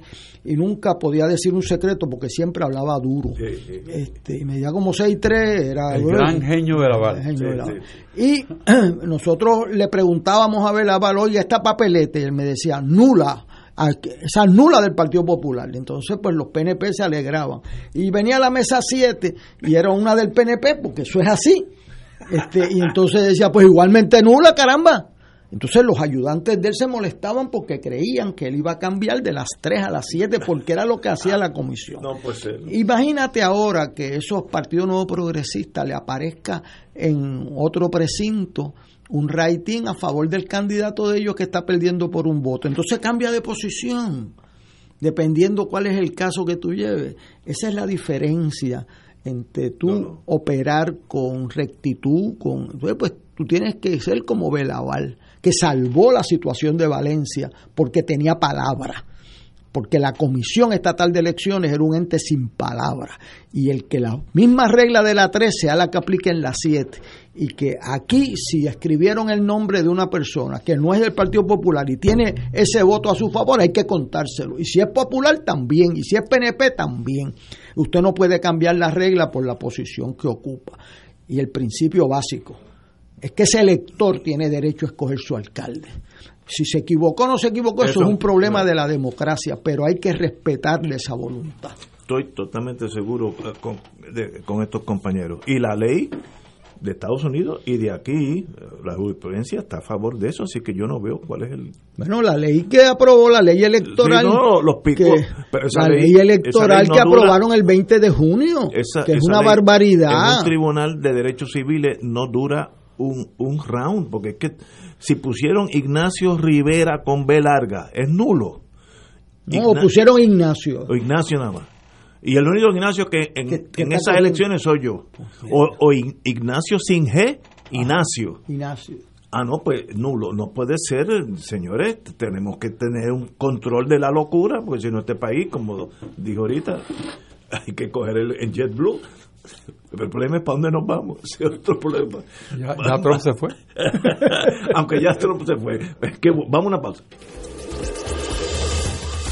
y nunca podía decir un secreto porque siempre hablaba duro. Este, y medía como 6'3, era el gran genio Belavar. Y <clears throat> nosotros le preguntábamos a Belavar, oye, esta papeleta, y él me decía, nula, esa nula del Partido Popular. Entonces, pues los PNP se alegraban. Y venía a la mesa 7 y era una del PNP, porque eso es así. Este, y entonces decía, pues igualmente nula, caramba. Entonces los ayudantes de él se molestaban porque creían que él iba a cambiar de las 3 a las 7 porque era lo que hacía la comisión. No, pues, Imagínate ahora que esos partidos nuevos progresistas le aparezca en otro precinto un rating a favor del candidato de ellos que está perdiendo por un voto. Entonces cambia de posición, dependiendo cuál es el caso que tú lleves. Esa es la diferencia entre tú operar con rectitud, con... Pues tú tienes que ser como Velaval que salvó la situación de Valencia porque tenía palabra, porque la Comisión Estatal de Elecciones era un ente sin palabra, y el que la misma regla de la 13 sea la que aplique en la 7, y que aquí si escribieron el nombre de una persona que no es del Partido Popular y tiene ese voto a su favor, hay que contárselo, y si es popular también, y si es PNP también. Usted no puede cambiar la regla por la posición que ocupa. Y el principio básico, es que ese elector tiene derecho a escoger su alcalde. Si se equivocó o no se equivocó, eso, es un problema de la democracia, pero hay que respetarle esa voluntad. Estoy totalmente seguro eh, con, estos compañeros. Y la ley de Estados Unidos y de aquí, eh, la jurisprudencia está a favor de eso, así que yo no veo cuál es el... Bueno, la ley que aprobó, la ley electoral... no, los picos, la ley, electoral que aprobaron el 20 de junio, que es una barbaridad. En un tribunal de derechos civiles no dura un, un round, porque es que si pusieron Ignacio Rivera con B larga, es nulo. No, pusieron Ignacio. O Ignacio nada más. Y el único Ignacio que en, esas elecciones soy yo. O, Ignacio sin G, Ignacio. Ignacio. Ah, no, pues nulo. No puede ser, señores. Tenemos que tener un control de la locura, porque si no, este país, como dijo ahorita, <laughs> hay que coger el, el JetBlue pero el problema es para dónde nos vamos. <laughs> otro problema. Ya, Trump se fue. <laughs> Aunque ya Trump se fue. que, vamos a una pausa.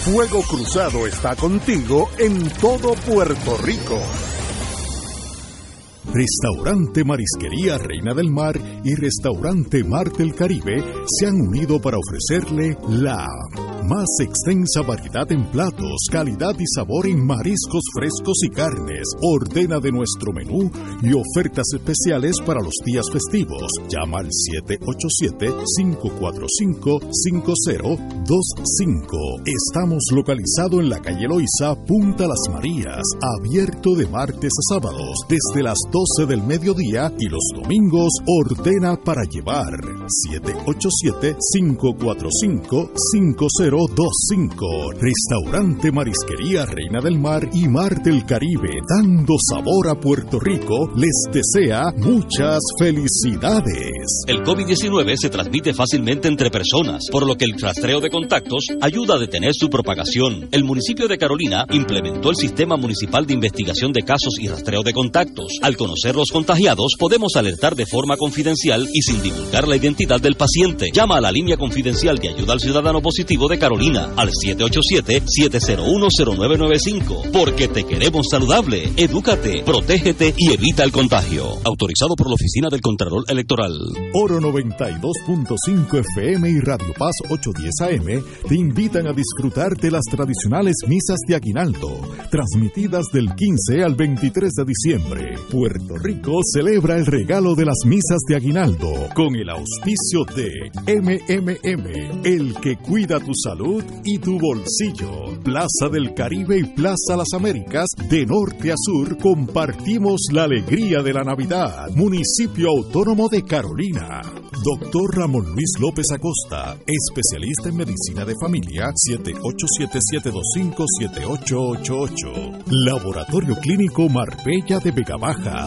Fuego Cruzado está contigo en todo Puerto Rico. Restaurante Marisquería Reina del Mar y Restaurante Mar del Caribe se han unido para ofrecerle la más extensa variedad en platos, calidad y sabor en mariscos frescos y carnes. Ordena de nuestro menú y ofertas especiales para los días festivos. Llama al 787-545-5025. Estamos localizados en la calle Loiza, Punta Las Marías, abierto de martes a sábados desde las 12 del mediodía y los domingos ordena para llevar. 787-545-5025. Restaurante Marisquería Reina del Mar y Mar del Caribe, dando sabor a Puerto Rico, les desea muchas felicidades. El COVID-19 se transmite fácilmente entre personas, por lo que el rastreo de contactos ayuda a detener su propagación. El municipio de Carolina implementó el Sistema Municipal de Investigación de Casos y Rastreo de Contactos. Al conocer los contagiados, podemos alertar de forma confidencial y sin divulgar la identidad del paciente. Llama a la línea confidencial de ayuda al ciudadano positivo de Carolina al 787-701-0995. Porque te queremos saludable. Edúcate, protégete y evita el contagio. Autorizado por la Oficina del Contralor Electoral. Oro 92.5 FM y Radio Paz 810 AM te invitan a disfrutar de las tradicionales misas de Aguinaldo, transmitidas del 15 al 23 de diciembre. Rico celebra el regalo de las misas de Aguinaldo con el auspicio de MMM, el que cuida tu salud y tu bolsillo. Plaza del Caribe y Plaza Las Américas, de norte a sur, compartimos la alegría de la Navidad. Municipio Autónomo de Carolina. Doctor Ramón Luis López Acosta, especialista en medicina de familia, 787-725-7888. Laboratorio Clínico Marbella de Vega Baja,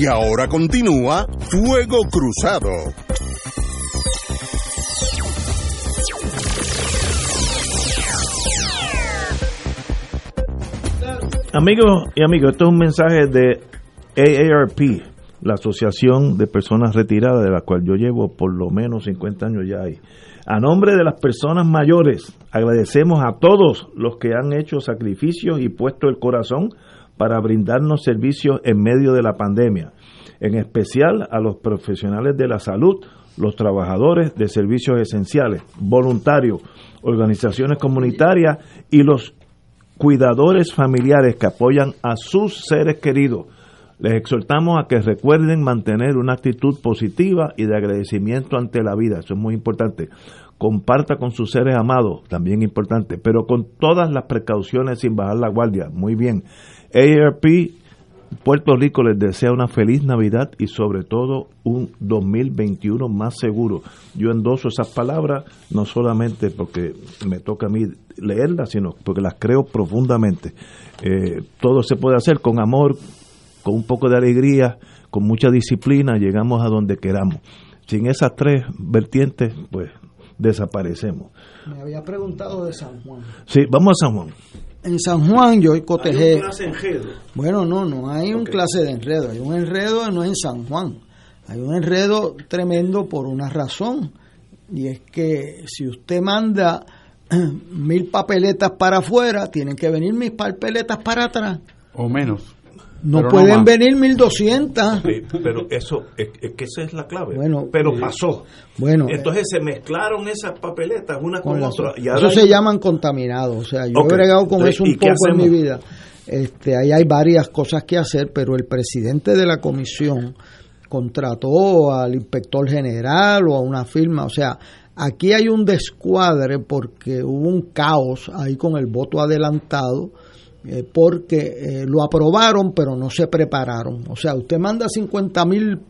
Y ahora continúa Fuego Cruzado. Amigos y amigos, esto es un mensaje de AARP, la Asociación de Personas Retiradas, de la cual yo llevo por lo menos 50 años ya ahí. A nombre de las personas mayores, agradecemos a todos los que han hecho sacrificios y puesto el corazón para brindarnos servicios en medio de la pandemia, en especial a los profesionales de la salud, los trabajadores de servicios esenciales, voluntarios, organizaciones comunitarias y los cuidadores familiares que apoyan a sus seres queridos. Les exhortamos a que recuerden mantener una actitud positiva y de agradecimiento ante la vida. Eso es muy importante. Comparta con sus seres amados, también importante, pero con todas las precauciones sin bajar la guardia. Muy bien. ARP Puerto Rico les desea una feliz Navidad y sobre todo un 2021 más seguro. Yo endoso esas palabras no solamente porque me toca a mí leerlas, sino porque las creo profundamente. Eh, todo se puede hacer con amor, con un poco de alegría, con mucha disciplina, llegamos a donde queramos. Sin esas tres vertientes, pues desaparecemos. Me había preguntado de San Juan. Sí, vamos a San Juan. En San Juan yo cotejé. Hay un clase de enredo. Bueno, no, no hay un clase de enredo. Hay un enredo no en San Juan. Hay un enredo tremendo por una razón. Y es que si usted manda <clears throat> mil papeletas para afuera, tienen que venir mil papeletas para atrás. O menos. No Pero pueden venir 1200. Sí, pero eso, es, es que esa es la clave. Bueno, pero eh, pasó. Bueno, Entonces se mezclaron esas papeletas una con, con la- otra. Y eso se llaman contaminados. O sea, yo he bregado con eso ¿y un poco en mi vida. Este, ahí hay varias cosas que hacer, pero el presidente de la comisión contrató al inspector general o a una firma. O sea, aquí hay un descuadre porque hubo un caos ahí con el voto adelantado. Eh, porque eh, lo aprobaron pero no se prepararon. O sea, usted manda 50 mil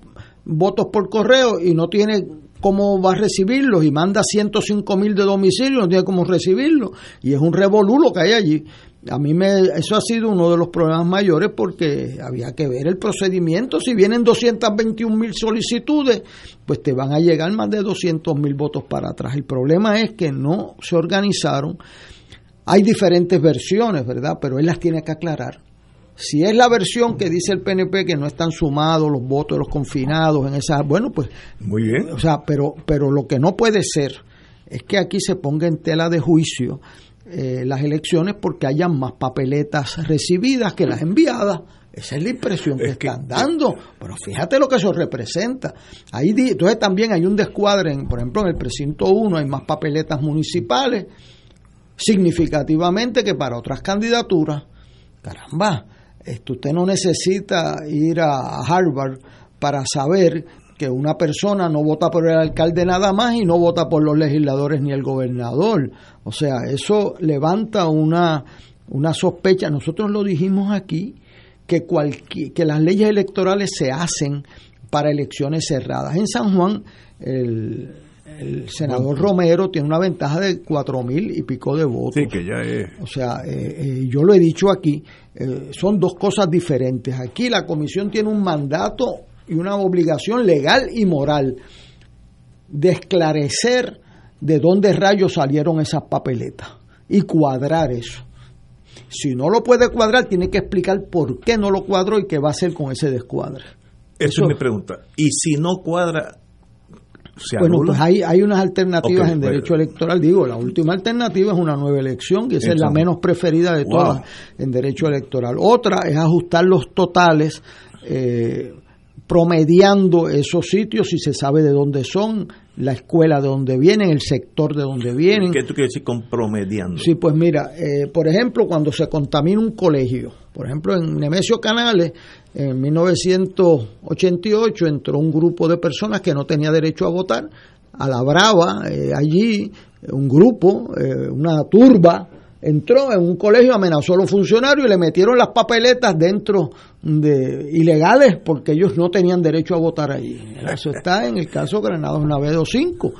votos por correo y no tiene cómo va a recibirlos y manda 105 mil de domicilio, no tiene cómo recibirlos y es un revolú que hay allí. A mí me, eso ha sido uno de los problemas mayores porque había que ver el procedimiento. Si vienen 221 mil solicitudes, pues te van a llegar más de 200 mil votos para atrás. El problema es que no se organizaron. Hay diferentes versiones, ¿verdad? Pero él las tiene que aclarar. Si es la versión que dice el PNP que no están sumados los votos de los confinados en esa, bueno, pues muy bien. O sea, pero pero lo que no puede ser es que aquí se ponga en tela de juicio eh, las elecciones porque hayan más papeletas recibidas que las enviadas. Esa es la impresión que, están dando. Pero fíjate lo que eso representa. Ahí, entonces también hay un descuadre, por ejemplo, en el precinto 1 hay más papeletas municipales significativamente que para otras candidaturas. Caramba, esto usted no necesita ir a Harvard para saber que una persona no vota por el alcalde nada más y no vota por los legisladores ni el gobernador. O sea, eso levanta una, una sospecha. Nosotros lo dijimos aquí, que, que las leyes electorales se hacen para elecciones cerradas. En San Juan, el, senador Romero tiene una ventaja de cuatro mil y pico de votos. Sí, que ya es. O sea, eh, eh, yo lo he dicho aquí, eh, son dos cosas diferentes. Aquí la comisión tiene un mandato y una obligación legal y moral de esclarecer de dónde rayos salieron esas papeletas y cuadrar eso. Si no lo puede cuadrar, tiene que explicar por qué no lo cuadró y qué va a hacer con ese descuadre. Eso, es mi pregunta. Y si no cuadra, bueno, pues hay, hay unas alternativas en derecho electoral. Digo, la última alternativa es una nueva elección, que esa es la menos preferida de todas en derecho electoral. Otra es ajustar los totales. Eh, promediando esos sitios si se sabe de dónde son, la escuela de dónde vienen, el sector de dónde vienen. ¿Qué tú quieres decir con promediando? Sí, pues mira, eh, por ejemplo, cuando se contamina un colegio, por ejemplo, en Nemesio Canales, en 1988 entró un grupo de personas que no tenía derecho a votar, a la brava, eh, allí, un grupo, eh, una turba, entró en un colegio, amenazó a los funcionarios y le metieron las papeletas dentro de ilegales porque ellos no tenían derecho a votar allí. Eso está en el caso Granados Navedo 5.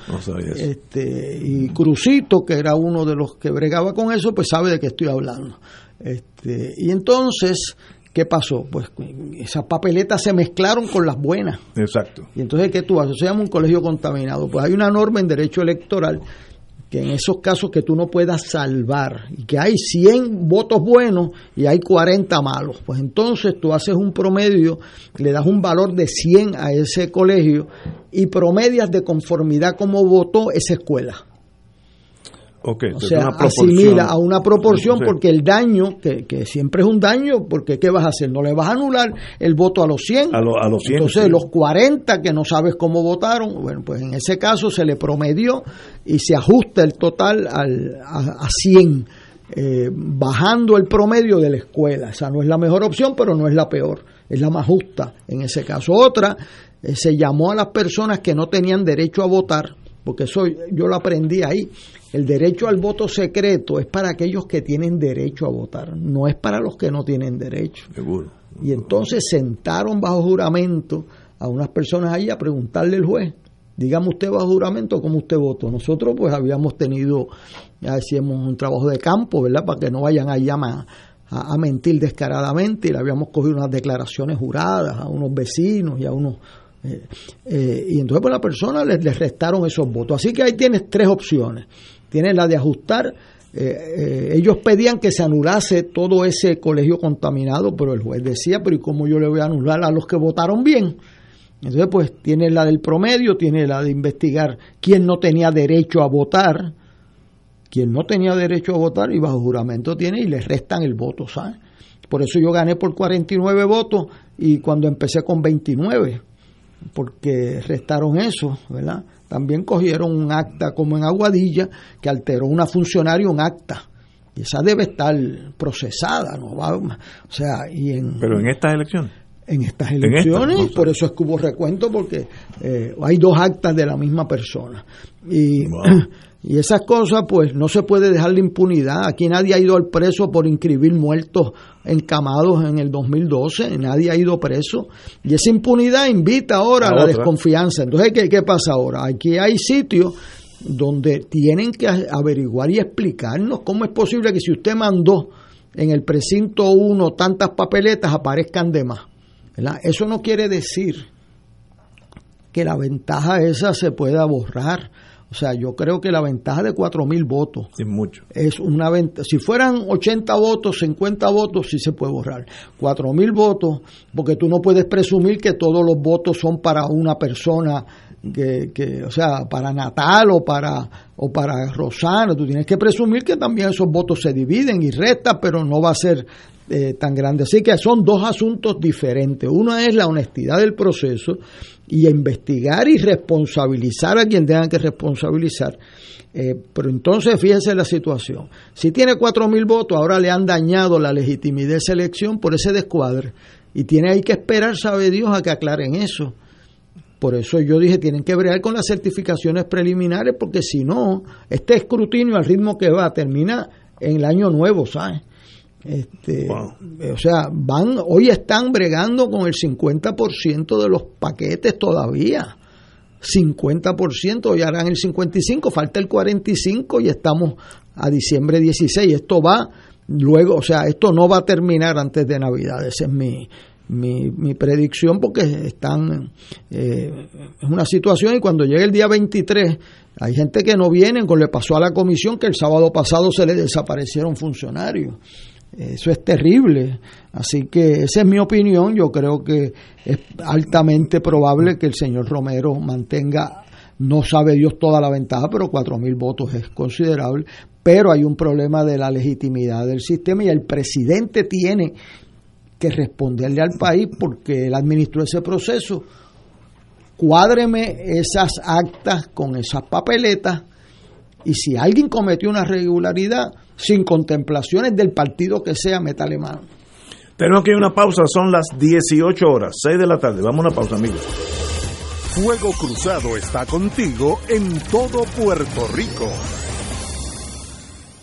este, y Crucito, que era uno de los que bregaba con eso, pues sabe de qué estoy hablando. Este, y entonces, ¿qué pasó? Pues esas papeletas se mezclaron con las buenas. Exacto. Y entonces, ¿qué tú haces? Se llama un colegio contaminado. Pues hay una norma en derecho electoral que en esos casos que tú no puedas salvar y que hay 100 votos buenos y hay 40 malos, pues entonces tú haces un promedio, le das un valor de 100 a ese colegio y promedias de conformidad como votó esa escuela o sea, asimila a una proporción porque el daño, que, que, siempre es un daño, porque ¿qué vas a hacer? No le vas a anular el voto a los 100. A, los 100 Entonces, los 40 que no sabes cómo votaron, bueno, pues en ese caso se le promedió y se ajusta el total al, a, 100, eh, bajando el promedio de la escuela. Esa no es la mejor opción, pero no es la peor, es la más justa en ese caso. Otra, eh, se llamó a las personas que no tenían derecho a votar, porque eso yo lo aprendí ahí el derecho al voto secreto es para aquellos que tienen derecho a votar, no es para los que no tienen derecho. Seguro. Y entonces sentaron bajo juramento a unas personas ahí a preguntarle al juez, dígame usted bajo juramento cómo usted votó. Nosotros pues habíamos tenido, ya decíamos, un trabajo de campo, ¿verdad? Para que no vayan allá a, a, mentir descaradamente y le habíamos cogido unas declaraciones juradas a unos vecinos y a unos eh, eh, y entonces pues la persona les, les, restaron esos votos. Así que ahí tienes tres opciones tiene la de ajustar. Eh, eh, ellos pedían que se anulase todo ese colegio contaminado, pero el juez decía, pero ¿y cómo yo le voy a anular a los que votaron bien? Entonces, pues tiene la del promedio, tiene la de investigar quién no tenía derecho a votar, quién no tenía derecho a votar y bajo juramento tiene y le restan el voto, ¿sabes? Por eso yo gané por 49 votos y cuando empecé con 29, porque restaron eso, ¿verdad? También cogieron un acta como en Aguadilla que alteró una funcionaria un acta. Y esa debe estar procesada, ¿no? Va, o sea, y en, Pero en estas elecciones. En estas elecciones, por eso es que hubo recuento, porque eh, hay dos actas de la misma persona. Y, Y esas cosas, pues, no se puede dejar la impunidad. Aquí nadie ha ido al preso por inscribir muertos encamados en el 2012, nadie ha ido preso. Y esa impunidad invita ahora a, la desconfianza. Entonces, ¿qué, ¿qué pasa ahora? Aquí hay sitios donde tienen que averiguar y explicarnos cómo es posible que si usted mandó en el precinto 1 tantas papeletas aparezcan de más. Eso no quiere decir que la ventaja esa se pueda borrar O sea, yo creo que la ventaja de 4.000 votos mucho. es una ventaja. Si fueran 80 votos, 50 votos, sí se puede borrar. 4.000 votos, porque tú no puedes presumir que todos los votos son para una persona que, que, o sea, para Natal o para, o para Rosano, tú tienes que presumir que también esos votos se dividen y restan, pero no va a ser eh, tan grande. Así que son dos asuntos diferentes. Uno es la honestidad del proceso y investigar y responsabilizar a quien tenga que responsabilizar. Eh, pero entonces fíjense la situación. Si tiene cuatro mil votos, ahora le han dañado la legitimidad de esa elección por ese descuadre. Y tiene ahí que esperar, sabe Dios, a que aclaren eso. Por eso yo dije, tienen que bregar con las certificaciones preliminares, porque si no, este escrutinio al ritmo que va termina en el año nuevo, ¿sabes? Este, O sea, van, hoy están bregando con el 50% de los paquetes todavía. 50%, hoy harán el 55%, falta el 45% y estamos a diciembre 16. Esto va luego, o sea, esto no va a terminar antes de Navidad, esa es mi, mi, mi predicción porque están, eh, es una situación y cuando llegue el día 23 hay gente que no viene, como le pasó a la comisión que el sábado pasado se le desaparecieron funcionarios. Eso es terrible. Así que esa es mi opinión. Yo creo que es altamente probable que el señor Romero mantenga, no sabe Dios toda la ventaja, pero cuatro mil votos es considerable. Pero hay un problema de la legitimidad del sistema y el presidente tiene que responderle al país porque él administró ese proceso. Cuádreme esas actas con esas papeletas y si alguien cometió una irregularidad, sin contemplaciones del partido que sea, métale mano. Tenemos que ir a una pausa, son las 18 horas, 6 de la tarde. Vamos a una pausa, amigos. Fuego Cruzado está contigo en todo Puerto Rico.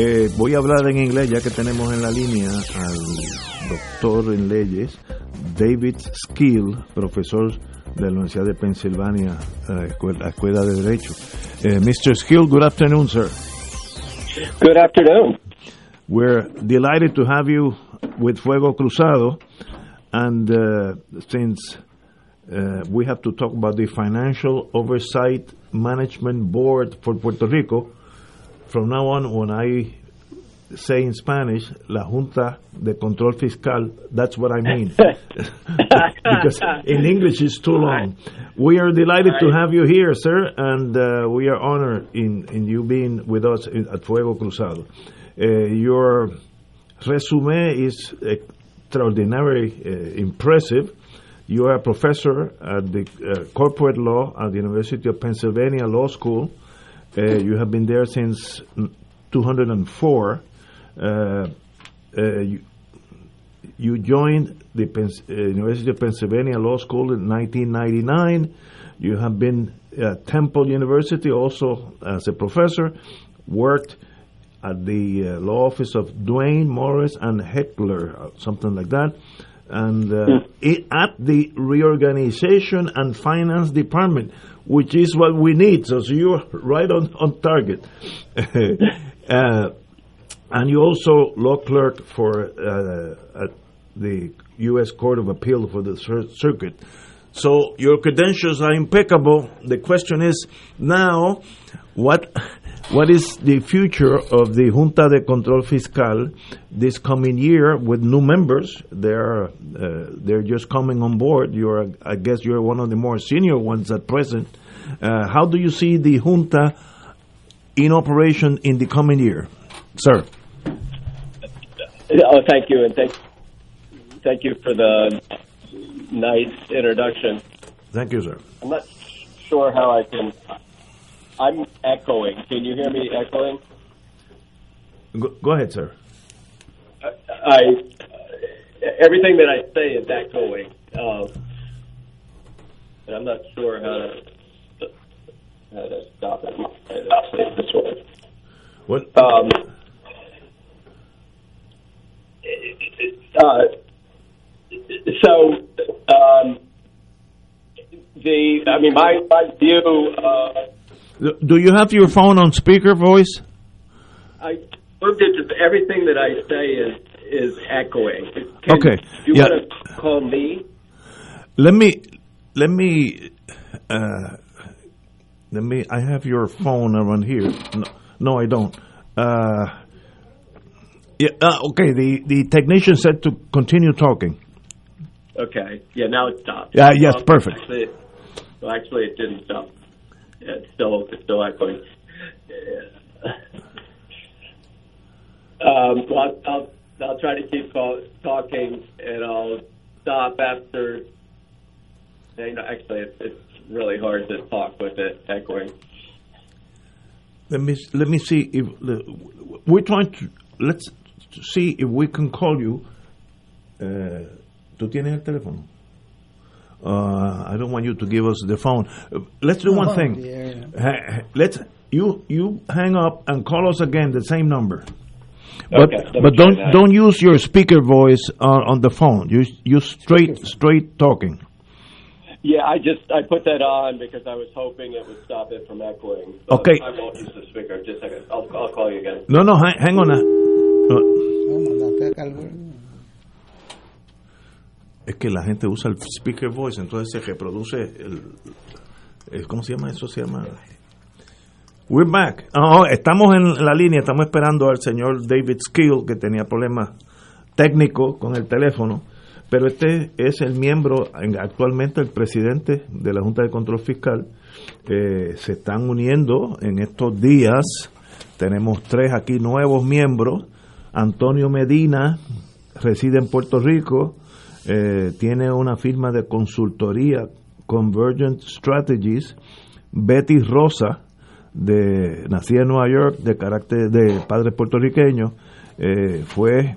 Eh, voy a hablar en inglés ya que tenemos en la línea al doctor en leyes David Skill, profesor de la Universidad de Pensilvania, uh, escuela, escuela, de Derecho. Uh, Mr. Skill, good afternoon, sir. Good afternoon. We're delighted to have you with Fuego Cruzado, and uh, since uh, we have to talk about the Financial Oversight Management Board for Puerto Rico, from now on, when I say in Spanish, La Junta de Control Fiscal, that's what I mean. <laughs> because in English it's too long. We are delighted right. to have you here, sir, and uh, we are honored in, in you being with us in, at Fuego Cruzado. Uh, your resume is extraordinarily uh, impressive. You are a professor at the uh, corporate law at the University of Pennsylvania Law School. Uh, you have been there since 204. Uh, you, you, joined the Pens- University of Pennsylvania Law School in 1999. You have been at Temple University also as a professor, worked at the uh, law office of Dwayne Morris and Heckler, something like that, and uh, yeah. it, at the reorganization and finance department, which is what we need. So, so you're right on on target. <laughs> uh, and you also law clerk for uh, at the U.S. Court of Appeal for the circuit. So your credentials are impeccable. The question is now, what what is the future of the Junta de Control Fiscal this coming year with new members? They're uh, they're just coming on board. You're, I guess, you're one of the more senior ones at present. Uh, how do you see the Junta in operation in the coming year, sir? Oh, thank you, and thank thank you for the nice introduction. Thank you, sir. I'm not sure how I can I'm echoing. Can you hear me echoing? Go, go ahead, sir. I, I everything that I say is echoing, uh, and I'm not sure how to how to stop it. I'll say it this way. What? Um, uh, so um, the I mean my my view. Uh, do you have your phone on speaker voice? I moved it to everything that I say is is echoing. Can, okay. You yeah. want to call me? Let me let me uh, let me. I have your phone around here. No, no I don't. Uh, yeah. Uh, okay. The the technician said to continue talking. Okay. Yeah. Now it stopped. Yeah. Yes. Well, perfect. Actually, well, actually, it didn't stop it's still it's still echoing. Um, well, I'll, I'll try to keep talking, and I'll stop after. You know, actually, it's, it's really hard to talk with it echoing. Let me let me see if we're trying to let's see if we can call you. Uh, ¿Tú tienes el teléfono? Uh, I don't want you to give us the phone. let's do one oh, thing. Yeah. Let's you you hang up and call us again the same number. But okay, but don't don't use your speaker voice on, on the phone. You you straight straight talking. Yeah, I just I put that on because I was hoping it would stop it from echoing. okay. I won't use the speaker. Just a second. I'll I'll call you again. No no hang, hang on. Es que la gente usa el speaker voice, entonces se reproduce el, el ¿cómo se llama eso? Se llama We're back. Oh, estamos en la línea, estamos esperando al señor David Skill que tenía problemas técnicos con el teléfono, pero este es el miembro, actualmente el presidente de la Junta de Control Fiscal. Eh, se están uniendo en estos días. Tenemos tres aquí nuevos miembros. Antonio Medina reside en Puerto Rico. Eh, tiene una firma de consultoría, Convergent Strategies, Betty Rosa, de, nacida en Nueva York, de carácter de padre puertorriqueño, eh, fue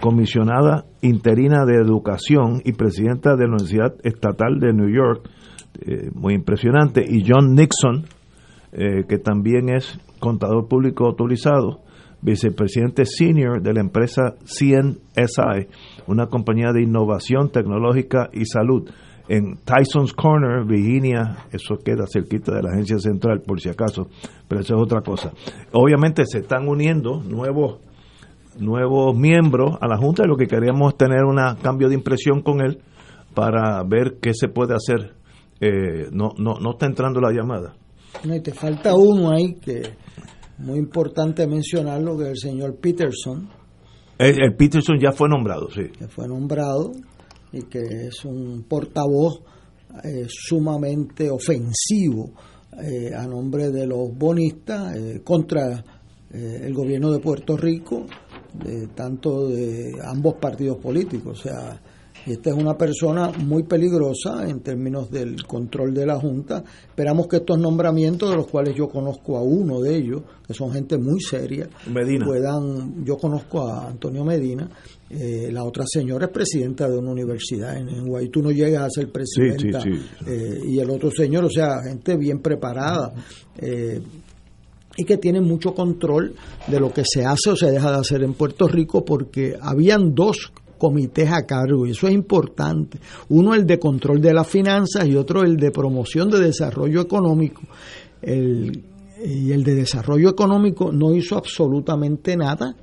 comisionada interina de educación y presidenta de la Universidad Estatal de New York, eh, muy impresionante, y John Nixon, que también es contador público autorizado, vicepresidente senior de la empresa CNSI, una compañía de innovación tecnológica y salud en Tyson's Corner, Virginia, eso queda cerquita de la agencia central por si acaso, pero eso es otra cosa. Obviamente se están uniendo nuevos nuevos miembros a la Junta y lo que queríamos es tener un cambio de impresión con él para ver qué se puede hacer. Eh, no, no, no está entrando la llamada. No, y te falta uno ahí que muy importante mencionarlo, que el señor Peterson. El, Peterson ya fue nombrado, sí. Que fue nombrado y que es un portavoz eh, sumamente ofensivo eh, a nombre de los bonistas eh, contra el gobierno de Puerto Rico, tanto de ambos partidos políticos. O sea, y esta es una persona muy peligrosa en términos del control de la Junta. Esperamos que estos nombramientos, de los cuales yo conozco a uno de ellos, que son gente muy seria, puedan. Yo conozco a Antonio Medina. Eh, la otra señora es presidenta de una universidad en, en Tú no llegas a ser presidenta. Eh, y el otro señor, o sea, gente bien preparada. Eh, y que tiene mucho control de lo que se hace o se deja de hacer en Puerto Rico porque habían dos comités a cargo y eso es importante. Uno el de control de las finanzas y otro el de promoción de desarrollo económico. El, y el de desarrollo económico no hizo absolutamente nada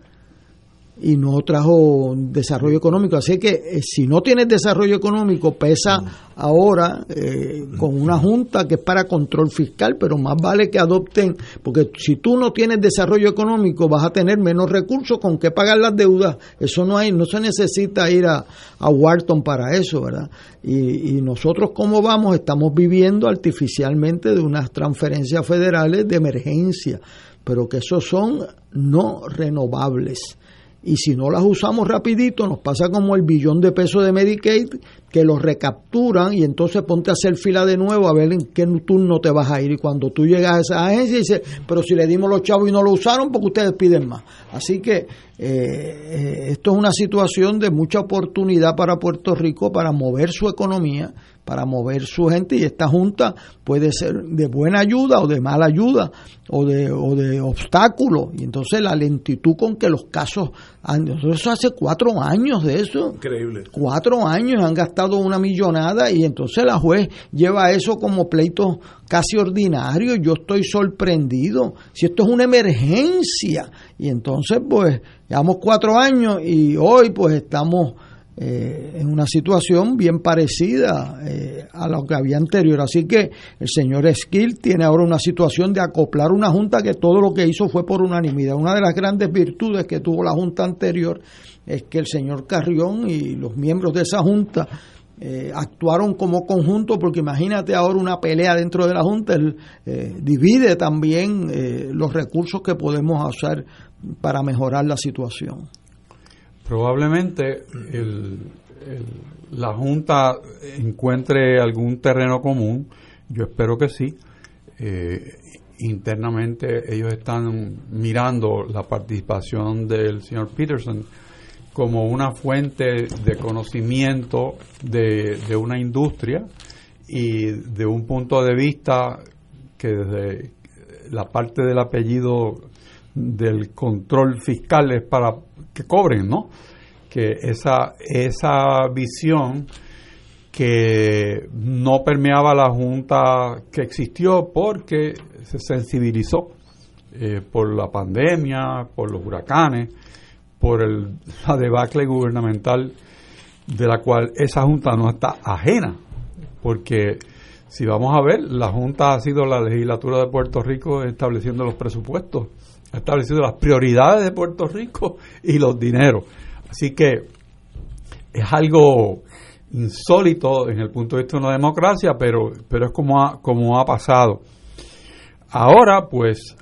y no trajo desarrollo económico. Así que eh, si no tienes desarrollo económico, pesa ahora eh, con una junta que es para control fiscal, pero más vale que adopten, porque si tú no tienes desarrollo económico, vas a tener menos recursos con que pagar las deudas. Eso no hay, no se necesita ir a, a Wharton para eso, ¿verdad? Y, y nosotros, como vamos, estamos viviendo artificialmente de unas transferencias federales de emergencia, pero que esos son no renovables y si no las usamos rapidito nos pasa como el billón de pesos de Medicaid que los recapturan y entonces ponte a hacer fila de nuevo a ver en qué turno te vas a ir. Y cuando tú llegas a esa agencia dices pero si le dimos los chavos y no lo usaron porque ustedes piden más así que eh, eh, esto es una situación de mucha oportunidad para Puerto Rico para mover su economía para mover su gente y esta junta puede ser de buena ayuda o de mala ayuda o de, o de obstáculo. Y entonces la lentitud con que los casos han, eso hace cuatro años de eso. Increíble. Cuatro años han gastado una millonada y entonces la juez lleva eso como pleito casi ordinario. Yo estoy sorprendido. Si esto es una emergencia y entonces pues llevamos cuatro años y hoy pues estamos eh, en una situación bien parecida eh, a lo que había anterior. Así que el señor Skill tiene ahora una situación de acoplar una junta que todo lo que hizo fue por unanimidad. Una de las grandes virtudes que tuvo la junta anterior es que el señor Carrión y los miembros de esa junta eh, actuaron como conjunto, porque imagínate ahora una pelea dentro de la Junta, divide también los recursos que podemos hacer para mejorar la situación. Probablemente la Junta encuentre algún terreno común, yo espero que sí. Eh, internamente ellos están mirando la participación del señor Peterson como una fuente de conocimiento de una industria y de un punto de vista que desde la parte del apellido del control fiscal es para que cobren, ¿no? Que esa, esa visión que no permeaba la Junta que existió porque se sensibilizó eh, por la pandemia, por los huracanes, por el, la debacle gubernamental de la cual esa Junta no está ajena, porque si vamos a ver, la Junta ha sido la legislatura de Puerto Rico estableciendo los presupuestos establecido las prioridades de Puerto Rico y los dineros. Así que es algo insólito en el punto de vista de una democracia, pero, pero es como ha, como ha pasado. Ahora, pues,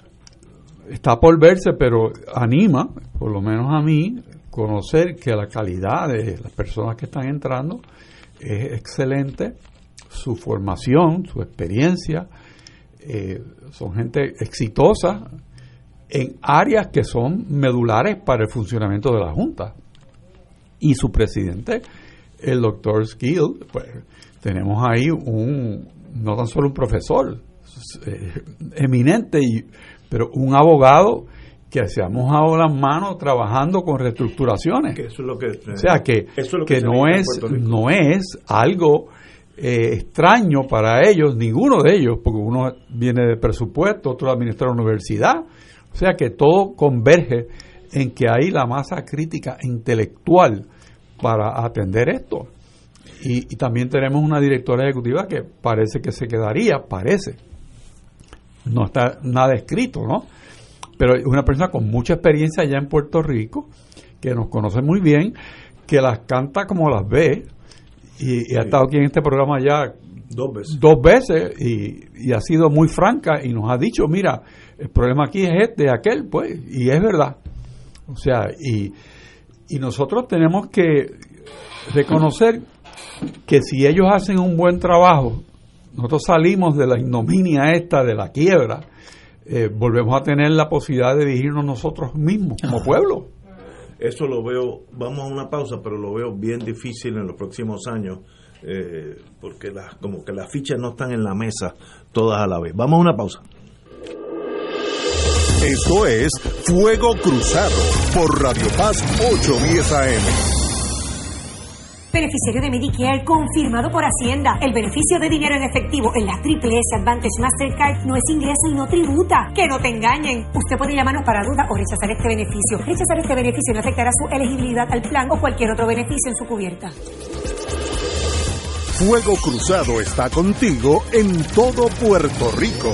está por verse, pero anima, por lo menos a mí, conocer que la calidad de las personas que están entrando es excelente, su formación, su experiencia, eh, son gente exitosa, en áreas que son medulares para el funcionamiento de la Junta. Y su presidente, el doctor Skill, pues tenemos ahí un, no tan solo un profesor eh, eminente, pero un abogado que se han mojado las manos trabajando con reestructuraciones. eso es lo que, o sea que, que, no, es, no es algo eh, extraño para ellos, ninguno de ellos, porque uno viene de presupuesto, otro administra la universidad. O sea que todo converge en que hay la masa crítica intelectual para atender esto. Y, también tenemos una directora ejecutiva que parece que se quedaría, parece. No está nada escrito, ¿no? Pero es una persona con mucha experiencia allá en Puerto Rico, que nos conoce muy bien, que las canta como las ve, y, ha estado aquí en este programa ya dos veces, dos veces y, y, ha sido muy franca y nos ha dicho, mira, el problema aquí es este, aquel, pues, y es verdad. O sea, y, y nosotros tenemos que reconocer que si ellos hacen un buen trabajo, nosotros salimos de la ignominia esta, de la quiebra, eh, volvemos a tener la posibilidad de dirigirnos nosotros mismos como pueblo. Eso lo veo, vamos a una pausa, pero lo veo bien difícil en los próximos años, eh, porque las, como que las fichas no están en la mesa todas a la vez. Vamos a una pausa. Esto es Fuego Cruzado por Radio Paz 810 AM. Beneficiario de Medicare confirmado por Hacienda. El beneficio de dinero en efectivo en la Triple S Advantage Mastercard no es ingreso y no tributa. Que no te engañen. Usted puede llamarnos para duda o rechazar este beneficio. Rechazar este beneficio no afectará su elegibilidad al plan o cualquier otro beneficio en su cubierta. Fuego Cruzado está contigo en todo Puerto Rico.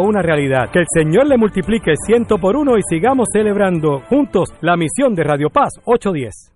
una realidad. Que el Señor le multiplique ciento por uno y sigamos celebrando juntos la misión de Radio Paz 810.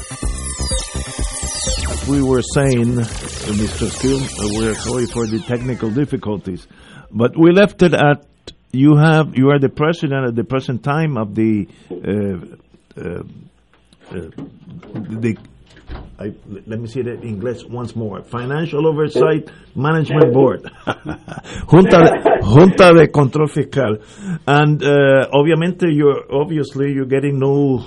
We were saying, uh, Mr. Steele, uh, we're sorry for the technical difficulties, but we left it at you have you are the president at the present time of the uh, uh, uh the I, let me see that in English once more. Financial Oversight Management Board, <laughs> Junta de, Junta de Control Fiscal, and uh, obviamente you're obviously you're getting new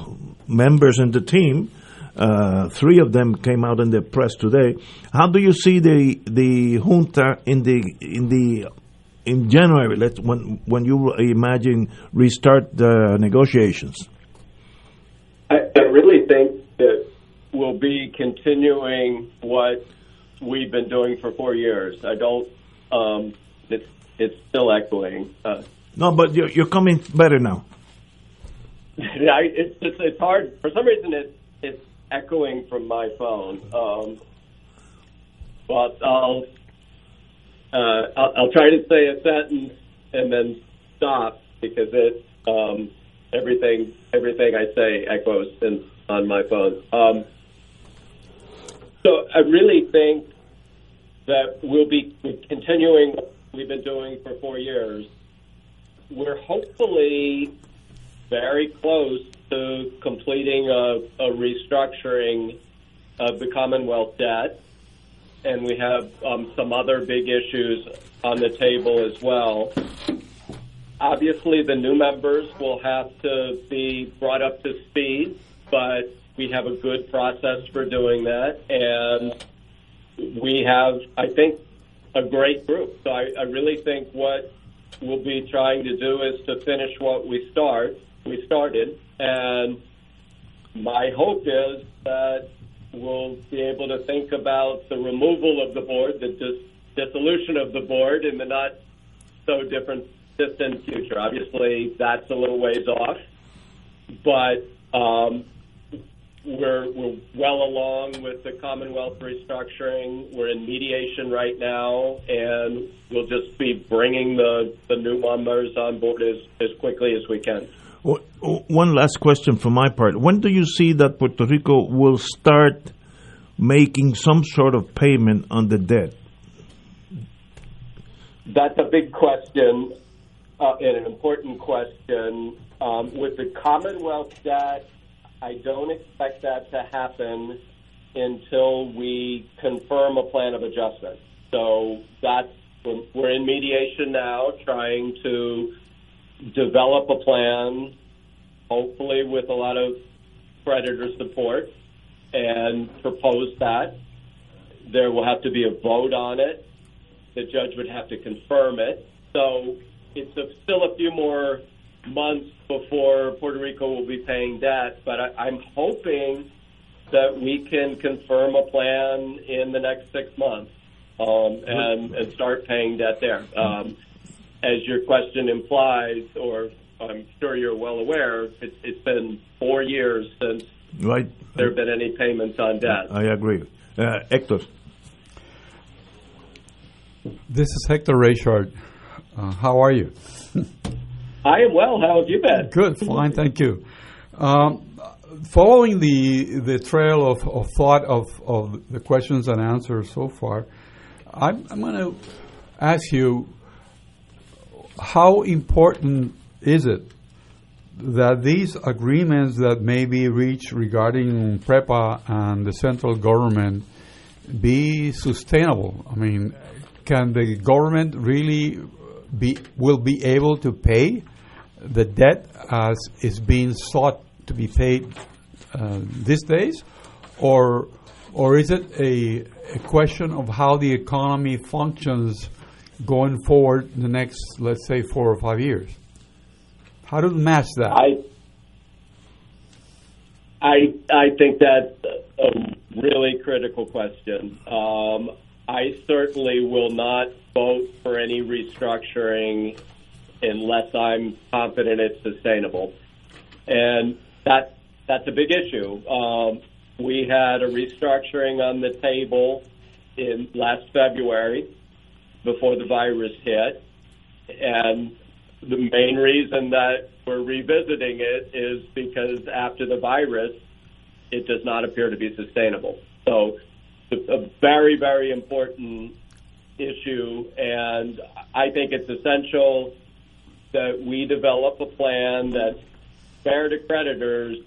members in the team. Uh, three of them came out in the press today. How do you see the the junta in the in the in January? Let's when when you imagine restart the negotiations. I, I really think that we'll be continuing what we've been doing for four years. I don't. Um, it's it's still echoing. Uh, no, but you're, you're coming better now. <laughs> yeah, it's, it's it's hard for some reason. It it's echoing from my phone. Um, but I'll, uh, I'll, I'll try to say a sentence and then stop because it um, everything everything I say echoes in, on my phone. Um, so I really think that we'll be continuing what we've been doing for four years. We're hopefully very close to completing a, a restructuring of the Commonwealth debt. and we have um, some other big issues on the table as well. Obviously, the new members will have to be brought up to speed, but we have a good process for doing that, and we have, I think, a great group. So I, I really think what we'll be trying to do is to finish what we start we started, and my hope is that we'll be able to think about the removal of the board, the dis- dissolution of the board in the not so different distant future. Obviously, that's a little ways off, but um, we're, we're well along with the Commonwealth restructuring. We're in mediation right now, and we'll just be bringing the, the new members on board as, as quickly as we can. One last question from my part. When do you see that Puerto Rico will start making some sort of payment on the debt? That's a big question uh, and an important question. Um, with the Commonwealth debt, I don't expect that to happen until we confirm a plan of adjustment. So that's we're in mediation now, trying to develop a plan, hopefully with a lot of creditor support, and propose that. There will have to be a vote on it. The judge would have to confirm it. So it's a, still a few more months before Puerto Rico will be paying debt, but I, I'm hoping that we can confirm a plan in the next six months um, and, and start paying debt there. Um, as your question implies, or I'm sure you're well aware, it, it's been four years since right. there have been any payments on debt. I agree. Uh, Hector. This is Hector Rayshard. Uh, how are you? <laughs> I am well. How have you been? Good, fine, thank you. Um, following the the trail of, of thought of, of the questions and answers so far, I'm, I'm going to ask you how important is it that these agreements that may be reached regarding PREPA and the central government be sustainable? I mean, can the government really be will be able to pay the debt as is being sought to be paid uh, these days, or or is it a, a question of how the economy functions going forward the next, let's say, four or five years? How do we match that? I I I think that's a really critical question. Um, I certainly will not vote for any restructuring unless I'm confident it's sustainable, and that that's a big issue. Um, we had a restructuring on the table in last February before the virus hit. And the main reason that we're revisiting it is because after the virus, it does not appear to be sustainable. So a very, very important issue, and I think it's essential that we develop a plan that's fair to creditors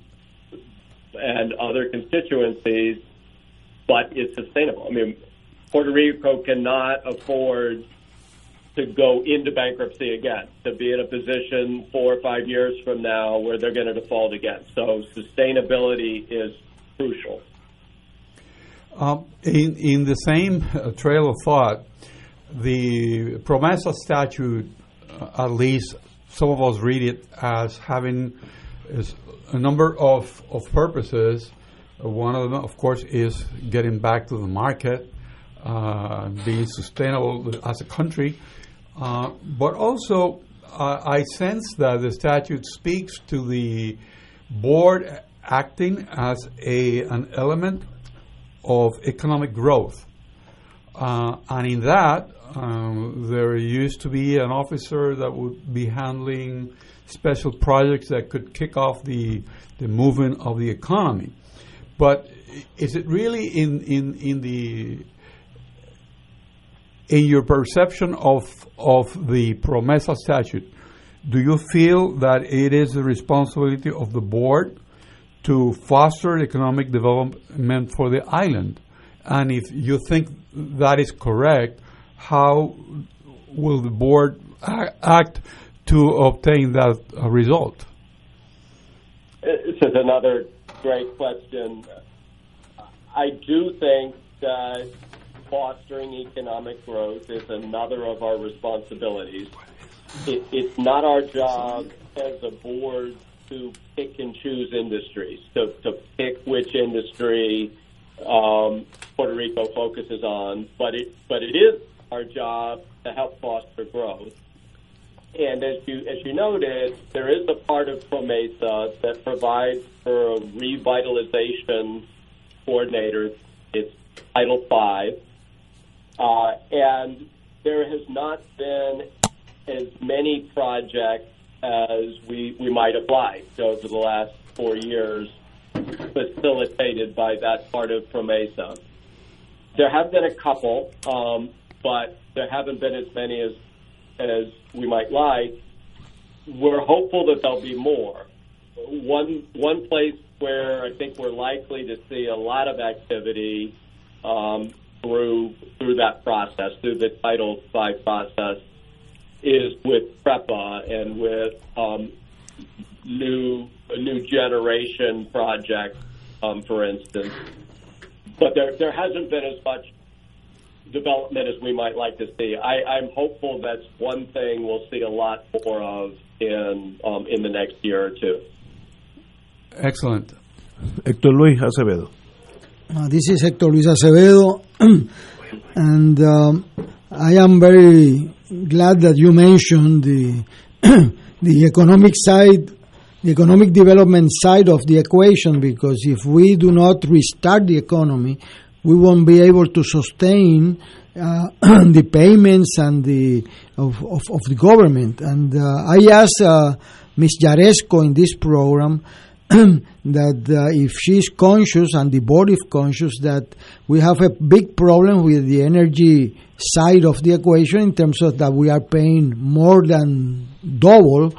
and other constituencies, but is sustainable. I mean, Puerto Rico cannot afford to go into bankruptcy again, to be in a position four or five years from now where they're going to default again. So sustainability is crucial. Um, in, in the same uh, trail of thought, the PROMESA statute, uh, at least some of us read it as having a number of, of purposes. One of them, of course, is getting back to the market uh, being sustainable as a country. Uh, but also, uh, I sense that the statute speaks to the board acting as a, an element of economic growth. Uh, and in that, um, there used to be an officer that would be handling special projects that could kick off the, the movement of the economy. But is it really in, in, in the in your perception of of the Promesa statute, do you feel that it is the responsibility of the board to foster economic development for the island And if you think that is correct, how will the board act to obtain that uh, result? This is another great question. I do think that fostering economic growth is another of our responsibilities. It, it's not our job as a board to pick and choose industries, to, to pick which industry um, Puerto Rico focuses on, but it but it is our job to help foster growth. And as you as you noted, there is a part of PROMESA that provides for a revitalization coordinator. It's Title Five, uh, and there has not been as many projects as we, we might have liked over the last four years, facilitated by that part of PROMESA. There have been a couple, um, but there haven't been as many as, as we might like. We're hopeful that there'll be more. One, one place where I think we're likely to see a lot of activity um, through through that process, through the Title V process, is with PREPA and with um, new new generation projects, um, for instance. But there there hasn't been as much development as we might like to see. I, I'm hopeful that's one thing we'll see a lot more of in um, in the next year or two. Excellent. Héctor Luis Acevedo. Uh, this is Héctor Luis Acevedo, <clears throat> and um, I am very glad that you mentioned the <clears throat> the economic side, the economic development side of the equation, because if we do not restart the economy, we won't be able to sustain uh, <clears throat> the payments and the of, of, of the government. And uh, I asked uh, Ms. Jaresco in this program <clears throat> that uh, if she's conscious and the board is conscious that we have a big problem with the energy side of the equation in terms of that we are paying more than double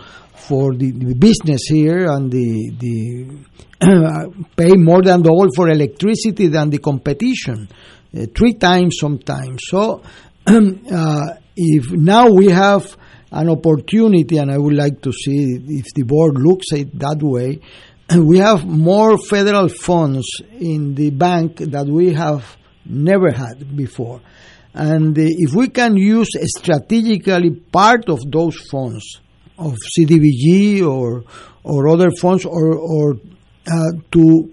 for the, the business here and the the <clears throat> pay more than double for electricity than the competition, uh, three times sometimes. So <clears throat> uh, if now we have an opportunity, and I would like to see if the board looks at it that way, we have more federal funds in the bank that we have never had before. And uh, if we can use strategically part of those funds, of CDBG or or other funds, or or uh, to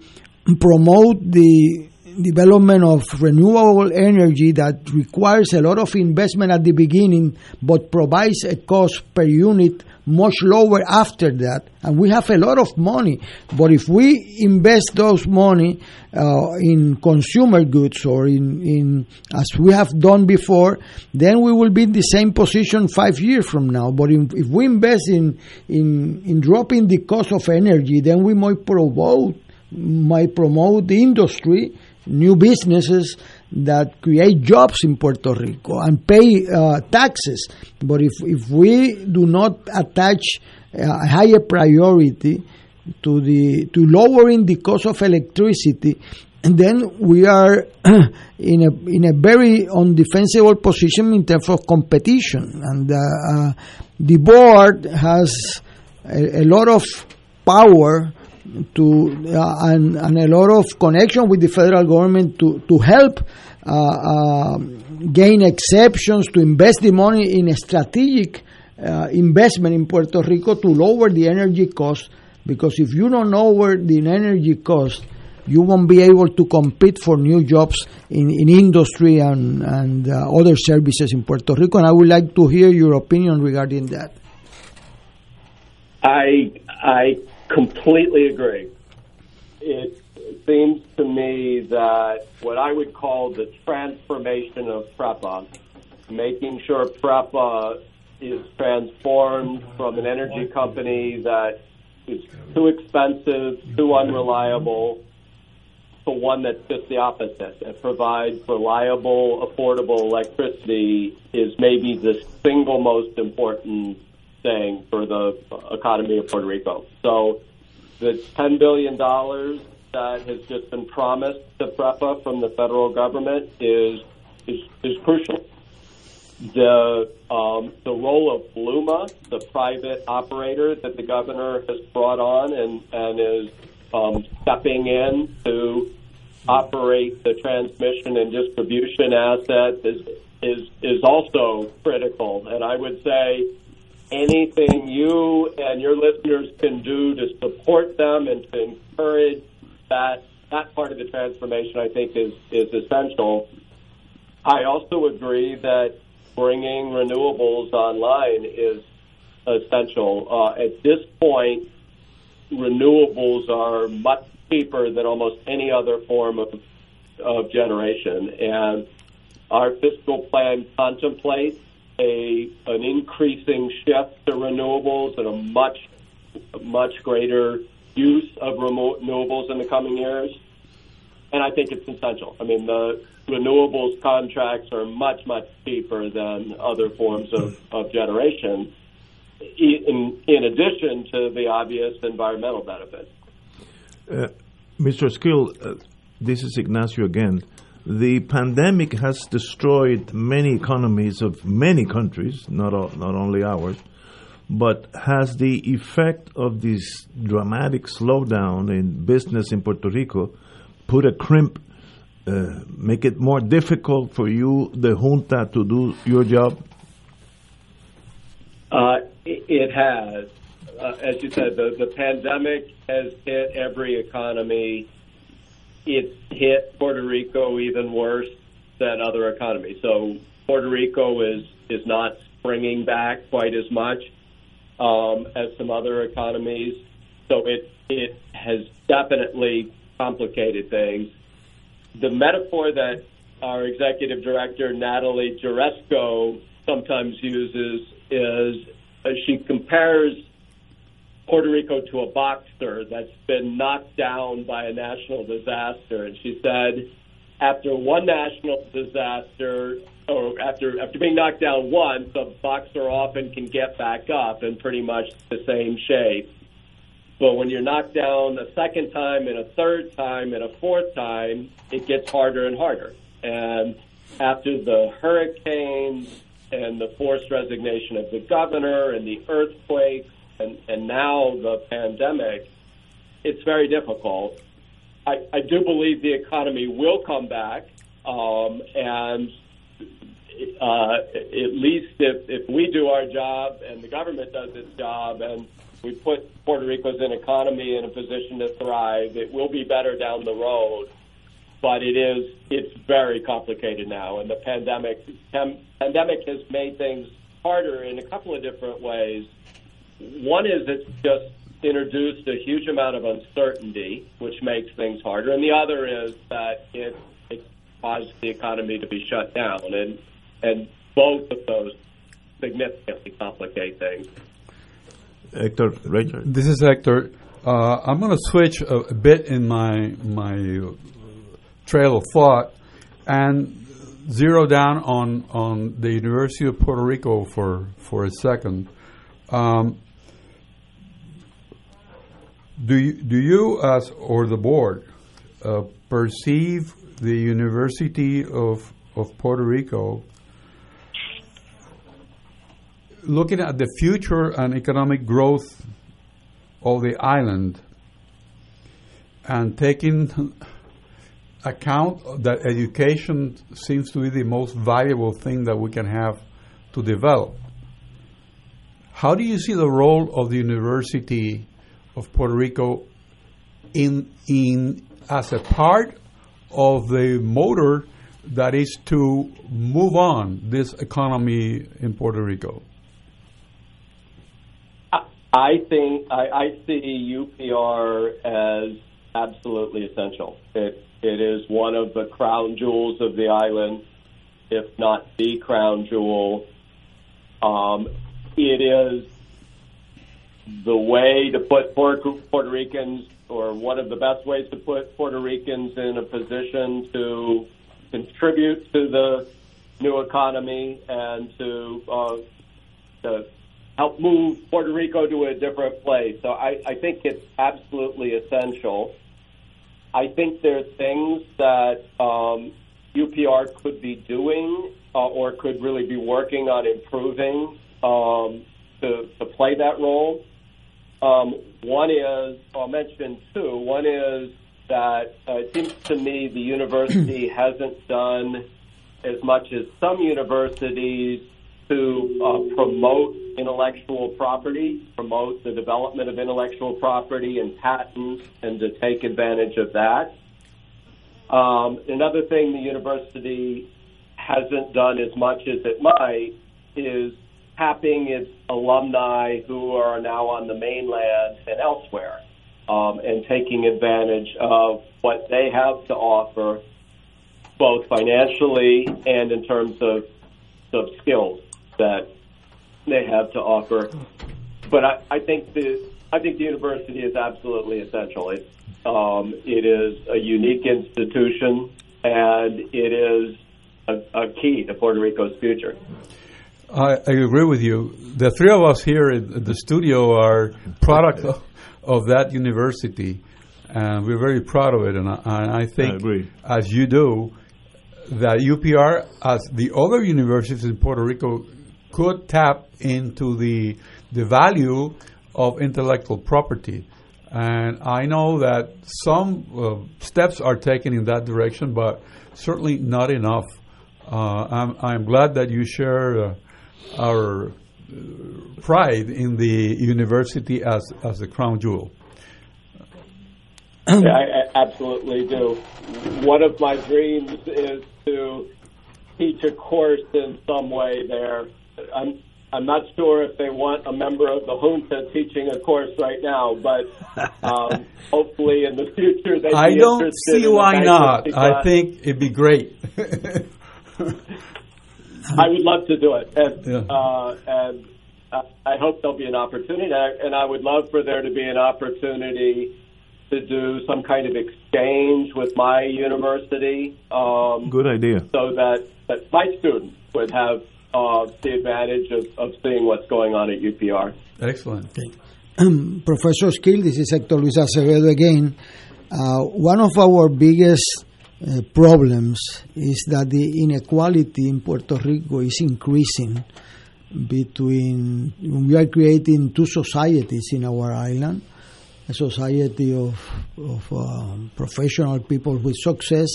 promote the development of renewable energy that requires a lot of investment at the beginning, but provides a cost per unit much lower after that. And we have a lot of money, but if we invest those money uh, in consumer goods or in, in as we have done before, then we will be in the same position five years from now. But if, if we invest in, in in dropping the cost of energy, then we might promote might promote the industry new businesses that create jobs in Puerto Rico and pay uh, taxes. But if, if we do not attach a higher priority to the to lowering the cost of electricity, and then we are <clears throat> in a in a very undefensible position in terms of competition. And uh, uh, the board has a, a lot of power to uh, and, and a lot of connection with the federal government to to help uh, uh, gain exceptions to invest the money in a strategic uh, investment in Puerto Rico to lower the energy cost because if you don't lower the energy cost you won't be able to compete for new jobs in, in industry and, and uh, other services in Puerto Rico and I would like to hear your opinion regarding that. I I completely agree. It seems to me that what I would call the transformation of PREPA, making sure PREPA is transformed from an energy company that is too expensive, too unreliable, to one that's just the opposite. It provides reliable, affordable electricity is maybe the single most important thing for the economy of Puerto Rico. So the $10 billion that has just been promised to PREPA from the federal government is is, is crucial. The um, the role of Bluma, the private operator that the governor has brought on and and is um, stepping in to operate the transmission and distribution asset is is is also critical. And I would say anything you and your listeners can do to support them and to encourage that that part of the transformation, I think, is is essential. I also agree that bringing renewables online is essential. Uh, at this point, renewables are much cheaper than almost any other form of, of generation, and our fiscal plan contemplates a an increasing shift to renewables and a much much greater use of renewables in the coming years. And I think it's essential. I mean, the renewables contracts are much, much cheaper than other forms of, of generation, in, in addition to the obvious environmental benefits. Uh, Mr. Skill, uh, this is Ignacio again. The pandemic has destroyed many economies of many countries, not all, not only ours, but has the effect of this dramatic slowdown in business in Puerto Rico put a crimp, uh, make it more difficult for you, the junta, to do your job? Uh, it has. Uh, as you said, the, the pandemic has hit every economy it's hit Puerto Rico even worse than other economies. So Puerto Rico is is not springing back quite as much um, as some other economies. So it it has definitely complicated things. The metaphor that our executive director Natalie Jaresko sometimes uses is uh, she compares Puerto Rico to a boxer that's been knocked down by a national disaster. And she said, after one national disaster, or after after being knocked down once, a boxer often can get back up in pretty much the same shape. But when you're knocked down a second time and a third time and a fourth time, it gets harder and harder. And after the hurricanes and the forced resignation of the governor and the earthquakes and, and now the pandemic, it's very difficult. I, I do believe the economy will come back, um, and uh, at least if, if we do our job and the government does its job and we put Puerto Rico's economy in a position to thrive, it will be better down the road. But it is it's very complicated now, and the pandemic pandemic has made things harder in a couple of different ways. One is it's just introduced a huge amount of uncertainty, which makes things harder, and the other is that it, it caused the economy to be shut down, and and both of those significantly complicate things. Hector Richard. This is Hector. Uh, I'm going to switch a, a, bit in my my trail of thought and zero down on on the University of Puerto Rico for for a second. Um, do you, do you as or the board uh, perceive the University of of Puerto Rico looking at the future and economic growth of the island and taking account that education seems to be the most valuable thing that we can have to develop. How do you see the role of the university of Puerto Rico in in as a part of the motor that is to move on this economy in Puerto Rico? I think I, I see UPR as absolutely essential. It it is one of the crown jewels of the island, if not the crown jewel. Um, it is the way to put Puerto Ricans, or one of the best ways to put Puerto Ricans in a position to contribute to the new economy and to, uh, to help move Puerto Rico to a different place. So I, I think it's absolutely essential. I think there are things that um, UPR could be doing uh, or could really be working on improving um, to, to play that role. Um, one is, I'll mention two. One is that uh, it seems to me the university <clears throat> hasn't done as much as some universities to uh, promote intellectual property, promote the development of intellectual property and patents, and to take advantage of that. Um, another thing the university hasn't done as much as it might is tapping its alumni who are now on the mainland and elsewhere, um, and taking advantage of what they have to offer, both financially and in terms of, of skills that they have to offer. But I, I think the I think the university is absolutely essential. It, um, it is a unique institution, and it is a, a key to Puerto Rico's future. I, I, agree with you. The three of us here in the studio are product of, of that university, and we're very proud of it. And I, and I think, I as you do, that UPR, as the other universities in Puerto Rico, could tap into the the value of intellectual property. And I know that some uh, steps are taken in that direction, but certainly not enough. Uh, I'm, I'm glad that you share uh, our uh, pride in the university as, as the crown jewel. yeah, I, I absolutely do. One of my dreams is to teach a course in some way there. I'm I'm not sure if they want a member of the junta teaching a course right now, but um, <laughs> hopefully in the future they. I don't see why not. I think it'd be great. <laughs> <laughs> I would love to do it, and yeah. uh, and I hope there'll be an opportunity, and I would love for there to be an opportunity to do some kind of exchange with my university. Um, Good idea. So that that my students would have uh, the advantage of, of seeing what's going on at UPR. Excellent. Okay. Um, Professor Skill, this is Hector Luis Acevedo again. Uh, one of our biggest uh, problems is that the inequality in Puerto Rico is increasing between we are creating two societies in our island a society of, of um, professional people with success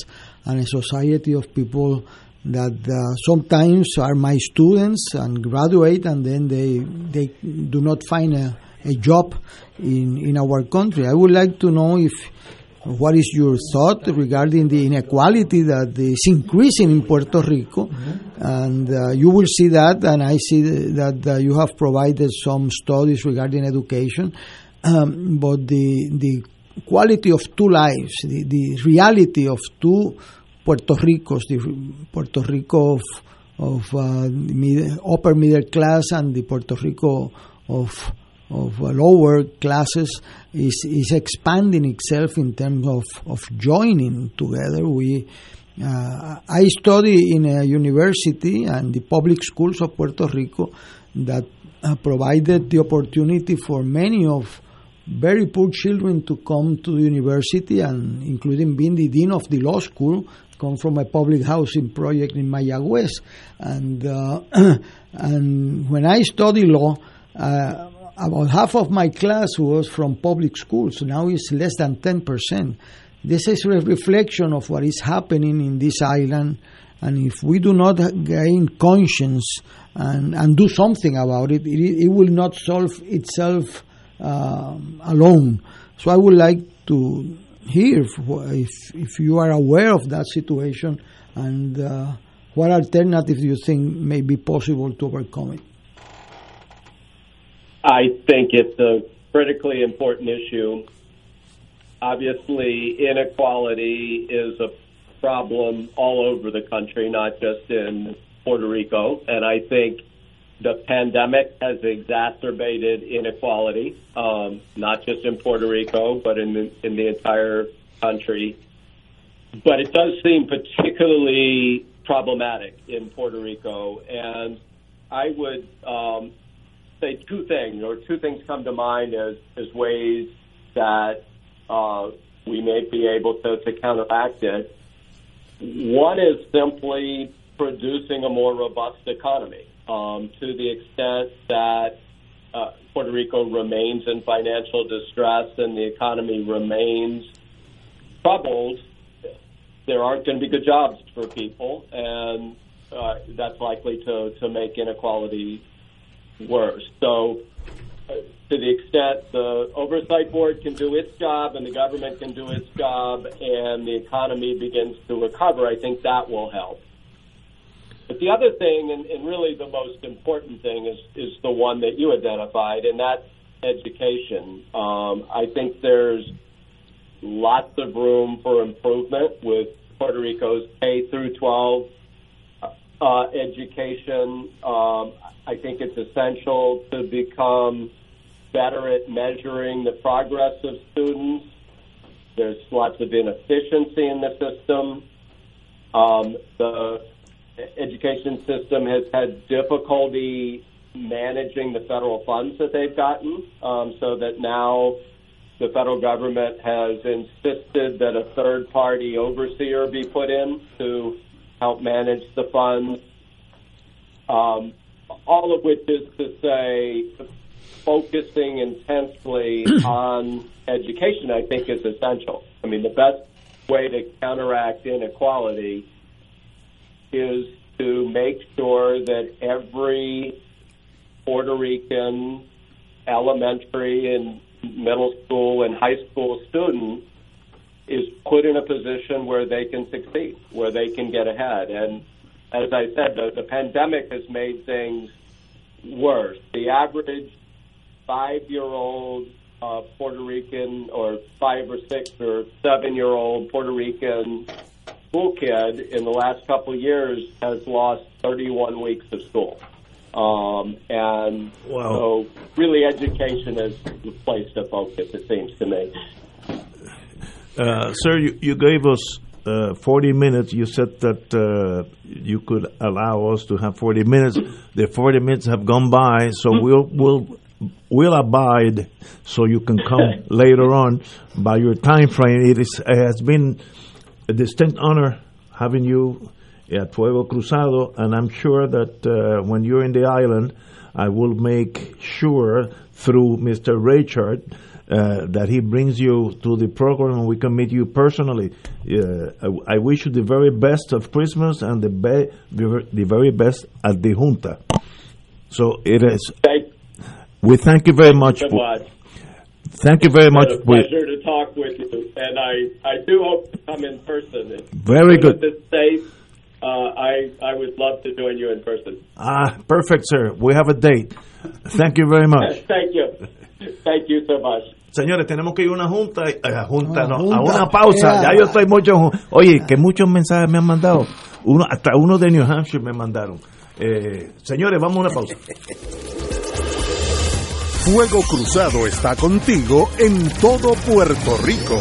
and a society of people that uh, sometimes are my students and graduate and then they they do not find a, a job in in our country. I would like to know if what is your thought regarding the inequality that is increasing in Puerto Rico? Mm-hmm. And uh, you will see that, and I see that uh, you have provided some studies regarding education. Um, but the the quality of two lives, the, the reality of two Puerto Ricos, the Puerto Rico of, of uh, upper middle class and the Puerto Rico of of uh, lower classes is is expanding itself in terms of, of joining together. We uh, I study in a university and the public schools of Puerto Rico that uh, provided the opportunity for many of very poor children to come to the university and including being the dean of the law school come from a public housing project in Mayagüez and uh, <clears throat> and when I study law uh, about half of my class was from public schools. Now it's less than 10%. This is a reflection of what is happening in this island. And if we do not gain conscience and, and do something about it, it, it will not solve itself uh, alone. So I would like to hear if, if you are aware of that situation and uh, what alternatives you think may be possible to overcome it. I think it's a critically important issue. Obviously, inequality is a problem all over the country, not just in Puerto Rico. And I think the pandemic has exacerbated inequality, um, not just in Puerto Rico, but in the, in the entire country. But it does seem particularly problematic in Puerto Rico. And I would um, say two things, or two things come to mind as, as ways that uh, we may be able to, to counteract it. One is simply producing a more robust economy um, to the extent that uh, Puerto Rico remains in financial distress and the economy remains troubled, there aren't going to be good jobs for people, and uh, that's likely to, to make inequality worse. So, uh, to the extent the oversight board can do its job and the government can do its job and the economy begins to recover, I think that will help. But the other thing, and, and really the most important thing, is, is the one that you identified, and that's education. Um, I think there's lots of room for improvement with Puerto Rico's K through 12 uh, education. Um, I think it's essential to become better at measuring the progress of students. There's lots of inefficiency in the system. Um, the education system has had difficulty managing the federal funds that they've gotten, um, so that now the federal government has insisted that a third party overseer be put in to help manage the funds. Um, all of which is to say, focusing intensely <clears throat> on education, I think, is essential. I mean, the best way to counteract inequality is to make sure that every Puerto Rican elementary and middle school and high school student is put in a position where they can succeed, where they can get ahead. And as I said, the, the pandemic has made things worse. The average five year old uh, Puerto Rican or five or six or seven year old Puerto Rican school kid in the last couple of years has lost 31 weeks of school. Um, and wow. so, really, education is the place to focus, it seems to me. Uh, sir, you, you, gave us uh, 40 minutes. You said that uh, you could allow us to have 40 minutes. The 40 minutes have gone by, so mm-hmm. we'll we'll we'll abide so you can come <laughs> later on by your time frame. It, is, it has been a distinct honor having you at Fuego Cruzado, and I'm sure that uh, when you're in the island, I will make sure through Mr. Richard uh, that he brings you to the program and we can meet you personally. Uh, I, I, wish you the very best of Christmas and the, be- the, the very best at the Junta. So it is. Thank, we thank you very much. So much. Thank you very much. It's a pleasure to talk with you, and I, I do hope to come in person. Very good. This safe, uh, I I would love to join you in person. Ah, perfect, sir. We have a date. Thank you very much. <laughs> Thank you. Thank you so much. Señores, tenemos que ir a una junta, eh, a, junta, no, junta. a una pausa. Ya yo estoy mucho. Oye, que muchos mensajes me han mandado. Uno, hasta uno de New Hampshire me mandaron. Eh, señores, vamos a una pausa. Fuego Cruzado está contigo en todo Puerto Rico.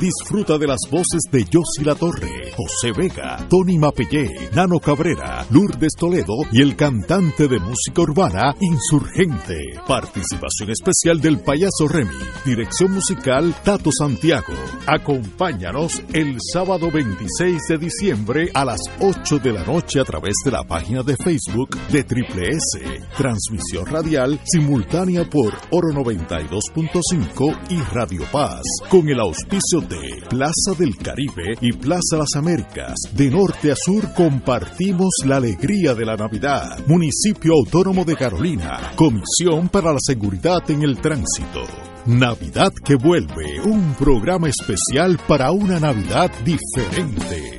Disfruta de las voces de Yossi La Torre, José Vega, Tony Mapellé, Nano Cabrera, Lourdes Toledo y el cantante de música urbana Insurgente. Participación especial del payaso Remy. Dirección musical Tato Santiago. Acompáñanos el sábado 26 de diciembre a las 8 de la noche a través de la página de Facebook de Triple S. Transmisión radial simultánea por Oro 92.5 y Radio Paz. Con el auspicio Plaza del Caribe y Plaza Las Américas. De norte a sur compartimos la alegría de la Navidad. Municipio Autónomo de Carolina. Comisión para la Seguridad en el Tránsito. Navidad que vuelve, un programa especial para una Navidad diferente.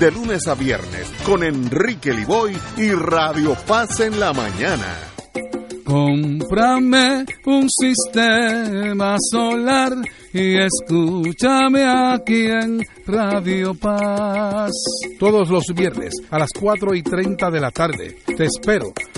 de lunes a viernes con Enrique Liboy y Radio Paz en la mañana. Cómprame un sistema solar y escúchame aquí en Radio Paz. Todos los viernes a las 4 y 30 de la tarde te espero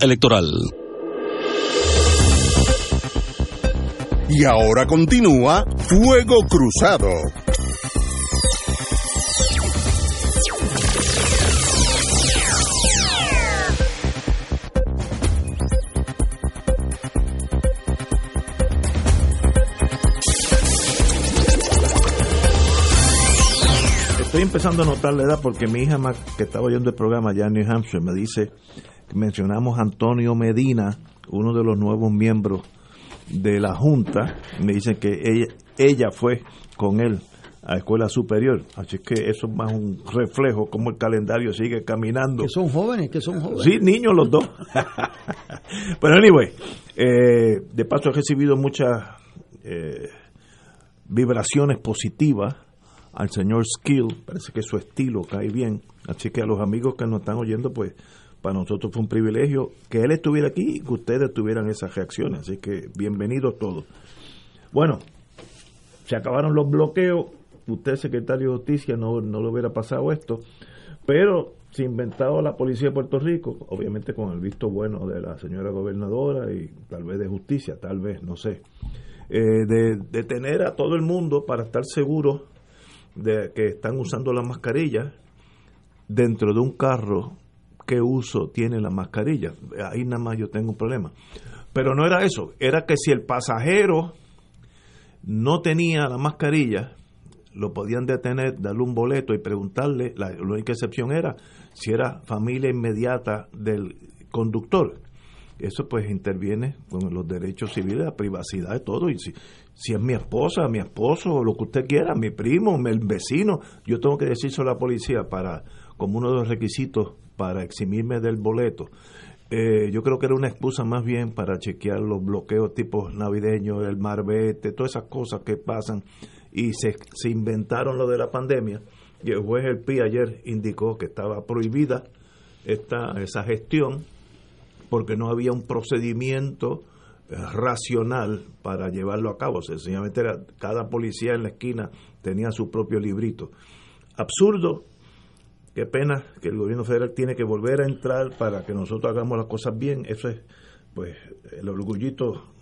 Electoral. Y ahora continúa Fuego Cruzado. Estoy empezando a notar la edad porque mi hija que estaba oyendo el programa allá en New Hampshire me dice mencionamos a Antonio Medina, uno de los nuevos miembros de la Junta, me dicen que ella, ella fue con él a escuela superior, así que eso es más un reflejo como el calendario sigue caminando. Que son jóvenes, que son jóvenes. Sí, niños los dos. <laughs> Pero anyway, eh, de paso he recibido muchas eh, vibraciones positivas al señor Skill, parece que su estilo cae bien, así que a los amigos que nos están oyendo, pues para nosotros fue un privilegio que él estuviera aquí y que ustedes tuvieran esas reacciones. Así que bienvenidos todos. Bueno, se acabaron los bloqueos. Usted, secretario de Justicia, no, no le hubiera pasado esto. Pero se inventado la Policía de Puerto Rico, obviamente con el visto bueno de la señora gobernadora y tal vez de justicia, tal vez, no sé, eh, de, de tener a todo el mundo para estar seguros de que están usando la mascarilla dentro de un carro qué uso tiene la mascarilla. Ahí nada más yo tengo un problema. Pero no era eso, era que si el pasajero no tenía la mascarilla, lo podían detener, darle un boleto y preguntarle, la, única excepción era si era familia inmediata del conductor. Eso pues interviene con los derechos civiles, la privacidad de todo. Y si, si es mi esposa, mi esposo, lo que usted quiera, mi primo, el vecino, yo tengo que decirse a la policía para, como uno de los requisitos para eximirme del boleto. Eh, yo creo que era una excusa más bien para chequear los bloqueos tipos navideños, el marbete, todas esas cosas que pasan y se, se inventaron lo de la pandemia. Y el juez El Pi ayer indicó que estaba prohibida esta, esa gestión porque no había un procedimiento eh, racional para llevarlo a cabo. Sencillamente era, cada policía en la esquina tenía su propio librito. Absurdo, qué pena que el gobierno federal tiene que volver a entrar para que nosotros hagamos las cosas bien. Eso es, pues, el orgullito,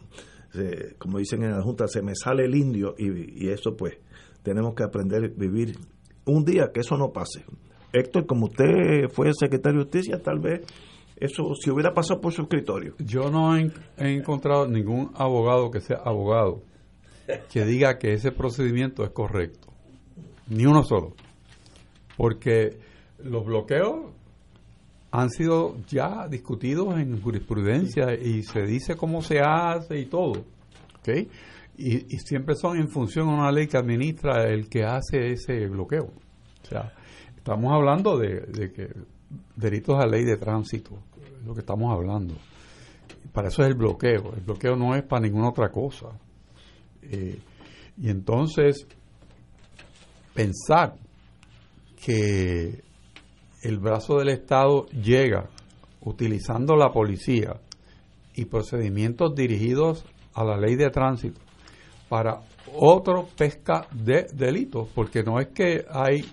como dicen en la Junta, se me sale el indio y, y eso, pues, tenemos que aprender a vivir un día que eso no pase. Héctor, como usted fue secretario de Justicia, tal vez eso si hubiera pasado por su escritorio. Yo no he, encontrado ningún abogado que sea abogado que diga que ese procedimiento es correcto. Ni uno solo. Porque los bloqueos han sido ya discutidos en jurisprudencia y se dice cómo se hace y todo. ¿okay? Y, y, siempre son en función de una ley que administra el que hace ese bloqueo. O sea, estamos hablando de, de que delitos a ley de tránsito, es lo que estamos hablando. Para eso es el bloqueo. El bloqueo no es para ninguna otra cosa. Eh, y entonces, pensar que el brazo del Estado llega utilizando la policía y procedimientos dirigidos a la ley de tránsito para otro pesca de delitos, porque no es que hay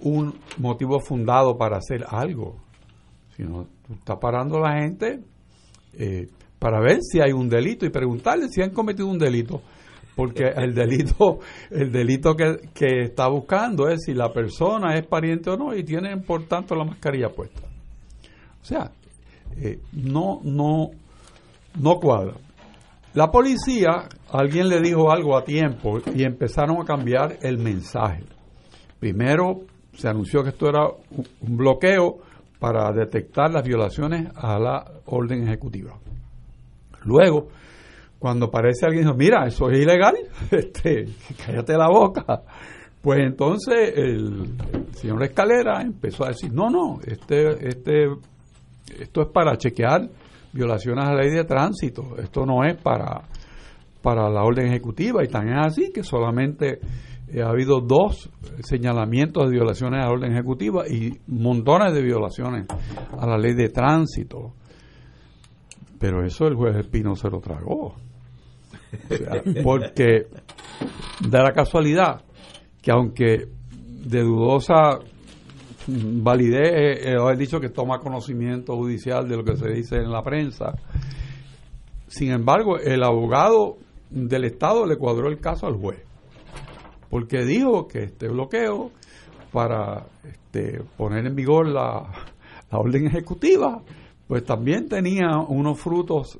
un motivo fundado para hacer algo, sino tú estás parando a la gente eh, para ver si hay un delito y preguntarle si han cometido un delito porque el delito el delito que, está buscando es si la persona es pariente o no y tiene por tanto la mascarilla puesta. O sea eh, no no no cuadra. La policía alguien le dijo algo a tiempo y empezaron a cambiar el mensaje. Primero se anunció que esto era un bloqueo para detectar las violaciones a la orden ejecutiva. Luego, cuando parece alguien dijo, mira, eso es ilegal, <laughs> este, cállate la boca. Pues entonces el, señor Escalera empezó a decir, no, no, este, este, esto es para chequear violaciones a la ley de tránsito, esto no es para, para la orden ejecutiva, y tan es así que solamente eh, ha habido dos señalamientos de violaciones a la orden ejecutiva y montones de violaciones a la ley de tránsito. Pero eso el juez Espino se lo tragó. Porque da la casualidad que aunque de dudosa validez, eh, he dicho que toma conocimiento judicial de lo que se dice en la prensa, sin embargo, el abogado del Estado le cuadró el caso al juez porque dijo que este bloqueo para este, poner en vigor la, orden ejecutiva, pues también tenía unos frutos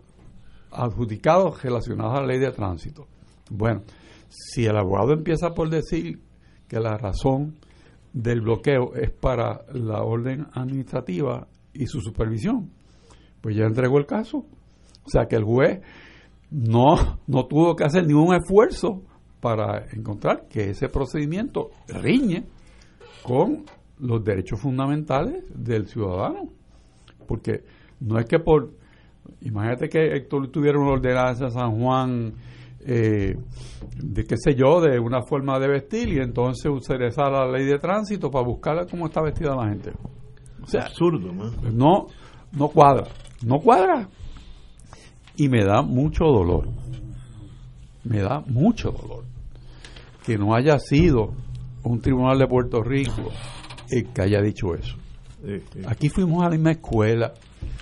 adjudicados relacionados a la ley de tránsito. Bueno, si el abogado empieza por decir que la razón del bloqueo es para la orden administrativa y su supervisión, pues ya entregó el caso. O sea que el juez no, no tuvo que hacer ningún esfuerzo para encontrar que ese procedimiento riñe con los derechos fundamentales del ciudadano. Porque no es que por, imagínate que Héctor tuviera una ordenanza a San Juan eh, de qué sé yo, de una forma de vestir y entonces utilizar la ley de tránsito para buscar cómo está vestida la gente. O sea, absurdo, no, no cuadra, no cuadra. Y me da mucho dolor me da mucho dolor que no haya sido un tribunal de Puerto Rico el que haya dicho eso. Aquí fuimos a la misma escuela,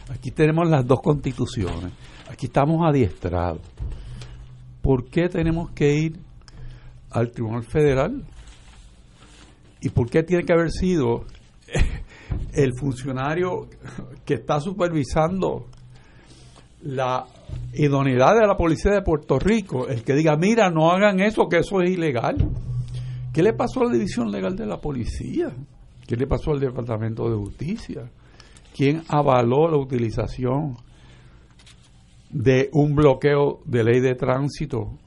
aquí tenemos las dos constituciones, aquí estamos adiestrados. ¿Por qué tenemos que ir al Tribunal Federal? ¿Y por qué tiene que haber sido <laughs> el funcionario que está supervisando la idoneidad de la policía de Puerto Rico, el que diga, mira, no hagan eso, que eso es ilegal. ¿Qué le pasó a la división legal de la policía? ¿Qué le pasó al Departamento de Justicia? ¿Quién avaló la utilización de un bloqueo de ley de tránsito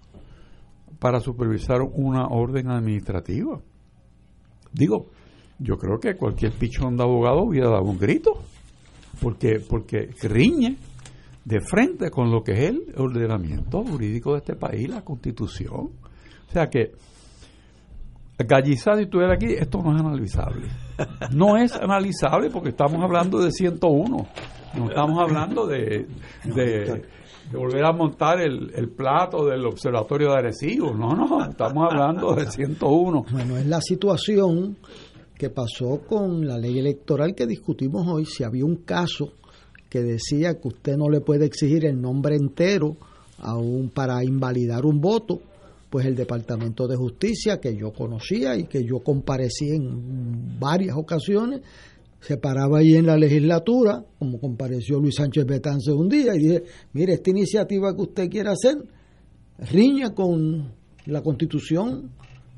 para supervisar una orden administrativa? Digo, yo creo que cualquier pichón de abogado hubiera dado un grito, porque, porque riñe de frente con lo que es el ordenamiento jurídico de este país, la constitución. O sea que, Gallizá, si estuviera aquí, esto no es analizable. No es analizable porque estamos hablando de 101. No estamos hablando de, volver a montar el, el, plato del observatorio de Arecibo. No, no, estamos hablando de 101. Bueno, es la situación que pasó con la ley electoral que discutimos hoy, si había un caso que decía que usted no le puede exigir el nombre entero aún para invalidar un voto, pues el Departamento de Justicia que yo conocía y que yo comparecí en varias ocasiones, se paraba ahí en la legislatura, como compareció Luis Sánchez Betance un día, y dije, mire, esta iniciativa que usted quiere hacer riña con la constitución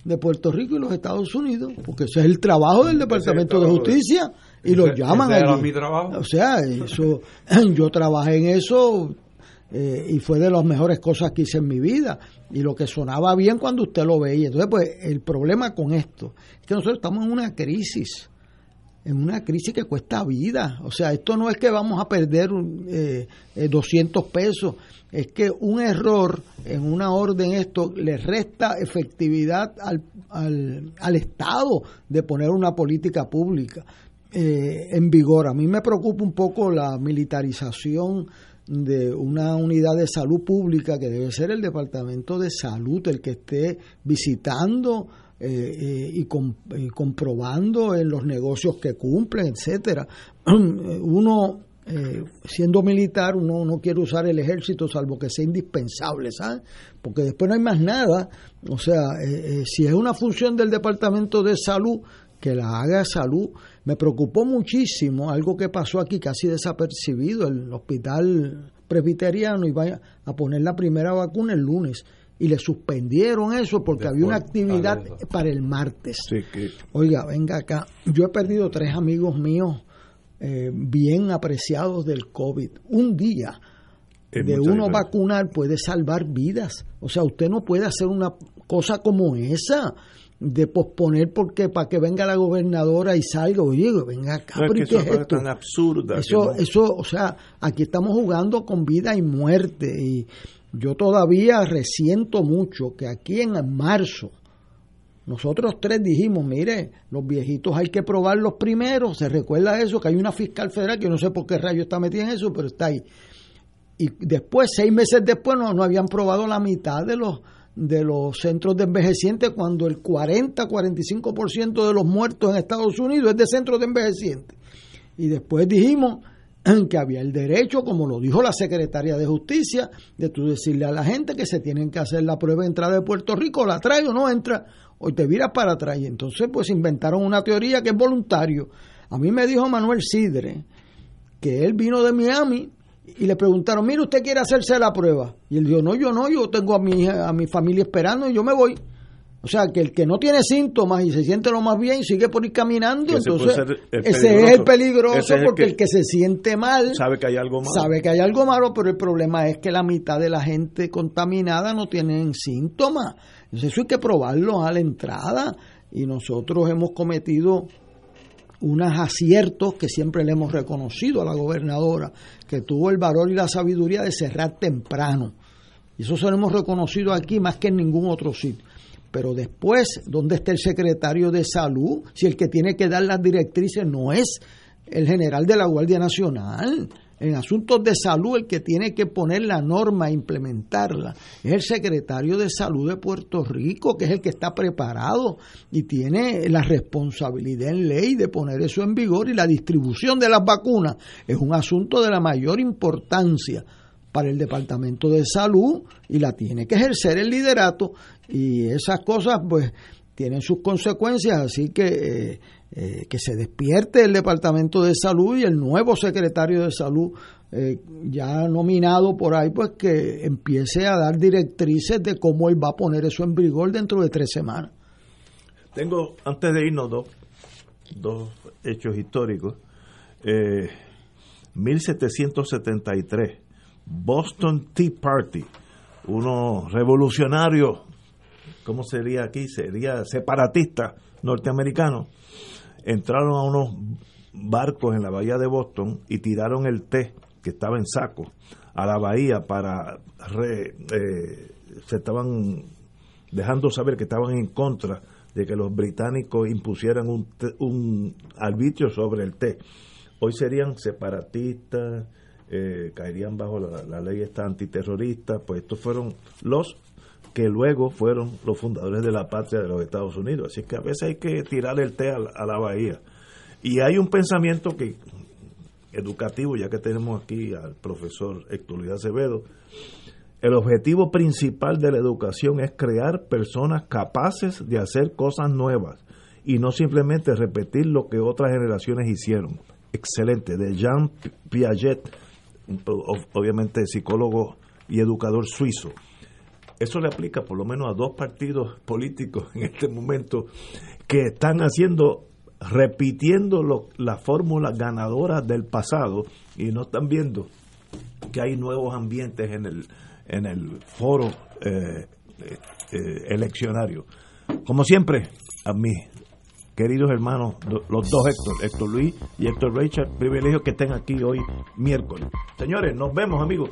de Puerto Rico y los Estados Unidos, porque ese es el trabajo del Departamento de Justicia y lo llaman allí. mi trabajo. O sea, eso, <laughs> yo trabajé en eso eh, y fue de las mejores cosas que hice en mi vida y lo que sonaba bien cuando usted lo veía. Entonces, pues el problema con esto es que nosotros estamos en una crisis en una crisis que cuesta vida. O sea, esto no es que vamos a perder eh, 200 eh, pesos, es que un error en una orden esto le resta efectividad al, al, al Estado de poner una política pública eh, en vigor. A mí me preocupa un poco la militarización de una unidad de salud pública que debe ser el Departamento de Salud el que esté visitando eh, eh, y, comprobando en los negocios que cumplen, etcétera. <clears throat> Uno eh, siendo militar, uno no quiere usar el ejército salvo que sea indispensable, ¿sabes? Porque después no hay más nada. O sea, si es una función del Departamento de Salud, que la haga salud. Me preocupó muchísimo algo que pasó aquí casi desapercibido. El hospital presbiteriano iba a poner la primera vacuna el lunes y le suspendieron eso porque había una actividad para el martes. Oiga, venga acá, yo he perdido tres amigos míos eh, bien apreciados del COVID. Un día de uno vacunar puede salvar vidas. O sea, usted no puede hacer una cosa como esa de posponer porque para que venga la gobernadora y salga, oye, venga acá, es eso es tan absurda. Eso, eso, o sea, aquí estamos jugando con vida y muerte y yo todavía resiento mucho que aquí en marzo nosotros tres dijimos, mire, los viejitos hay que probarlos primero, se recuerda eso, que hay una fiscal federal que no sé por qué rayo está metida en eso, pero está ahí. Y después, seis meses después, no, no habían probado la mitad de los de los centros de envejecientes cuando el 40-45% de los muertos en Estados Unidos es de centros de envejecientes. Y después dijimos, <clears throat> que había el derecho, como lo dijo la secretaria de Justicia, de tú decirle a la gente que se tienen que hacer la prueba de entrada de Puerto Rico, la trae o no entra, o te viras para atrás. Y entonces pues inventaron una teoría que es voluntario. A mí me dijo Manuel Sidre que él vino de Miami y le preguntaron, mire, ¿usted quiere hacerse la prueba? Y él dijo, no, yo no, yo tengo a mi, a mi familia esperando y yo me voy. O sea, que el que no tiene síntomas y se siente lo más bien y sigue por ir caminando, entonces ese es el peligroso porque el que, se siente mal sabe que hay algo malo. Sabe que hay algo malo, pero el problema es que la mitad de la gente contaminada no tienen síntomas. Entonces eso hay que probarlo a la entrada y nosotros hemos cometido unos aciertos que siempre le hemos reconocido a la gobernadora, que tuvo el valor y la sabiduría de cerrar temprano. Y eso se lo hemos reconocido aquí más que en ningún otro sitio. Pero después, ¿dónde está el secretario de salud? Si el que tiene que dar las directrices no es el general de la Guardia Nacional. En asuntos de salud, el que tiene que poner la norma e implementarla es el secretario de salud de Puerto Rico, que es el que está preparado y tiene la responsabilidad en ley de poner eso en vigor. Y la distribución de las vacunas es un asunto de la mayor importancia para el Departamento de Salud y la tiene que ejercer el liderato y esas cosas pues tienen sus consecuencias, así que eh, eh, que se despierte el Departamento de Salud y el nuevo secretario de Salud eh, ya nominado por ahí, pues que empiece a dar directrices de cómo él va a poner eso en vigor dentro de tres semanas. Tengo, antes de irnos, dos, dos hechos históricos. 1773 Boston Tea Party, unos revolucionarios, ¿cómo sería aquí? Sería separatistas norteamericanos, entraron a unos barcos en la bahía de Boston y tiraron el té que estaba en saco a la bahía para eh, se estaban dejando saber que estaban en contra de que los británicos impusieran un, un arbitrio sobre el té. Hoy serían separatistas, eh, caerían bajo la, ley esta antiterrorista, pues estos fueron los que luego fueron los fundadores de la patria de los Estados Unidos. Así que a veces hay que tirar el té a la, bahía. Y hay un pensamiento que educativo, ya que tenemos aquí al profesor Héctor Luis Acevedo, el objetivo principal de la educación es crear personas capaces de hacer cosas nuevas y no simplemente repetir lo que otras generaciones hicieron. Excelente, de Jean Piaget, obviamente psicólogo y educador suizo. Eso le aplica por lo menos a dos partidos políticos en este momento que están haciendo, repitiendo las fórmulas ganadoras del pasado y no están viendo que hay nuevos ambientes en el, en el foro eh, eh, eleccionario. Como siempre, a mí, queridos hermanos, los dos Héctor, Héctor Luis y Héctor Richard, privilegio que estén aquí hoy miércoles. Señores, nos vemos amigos.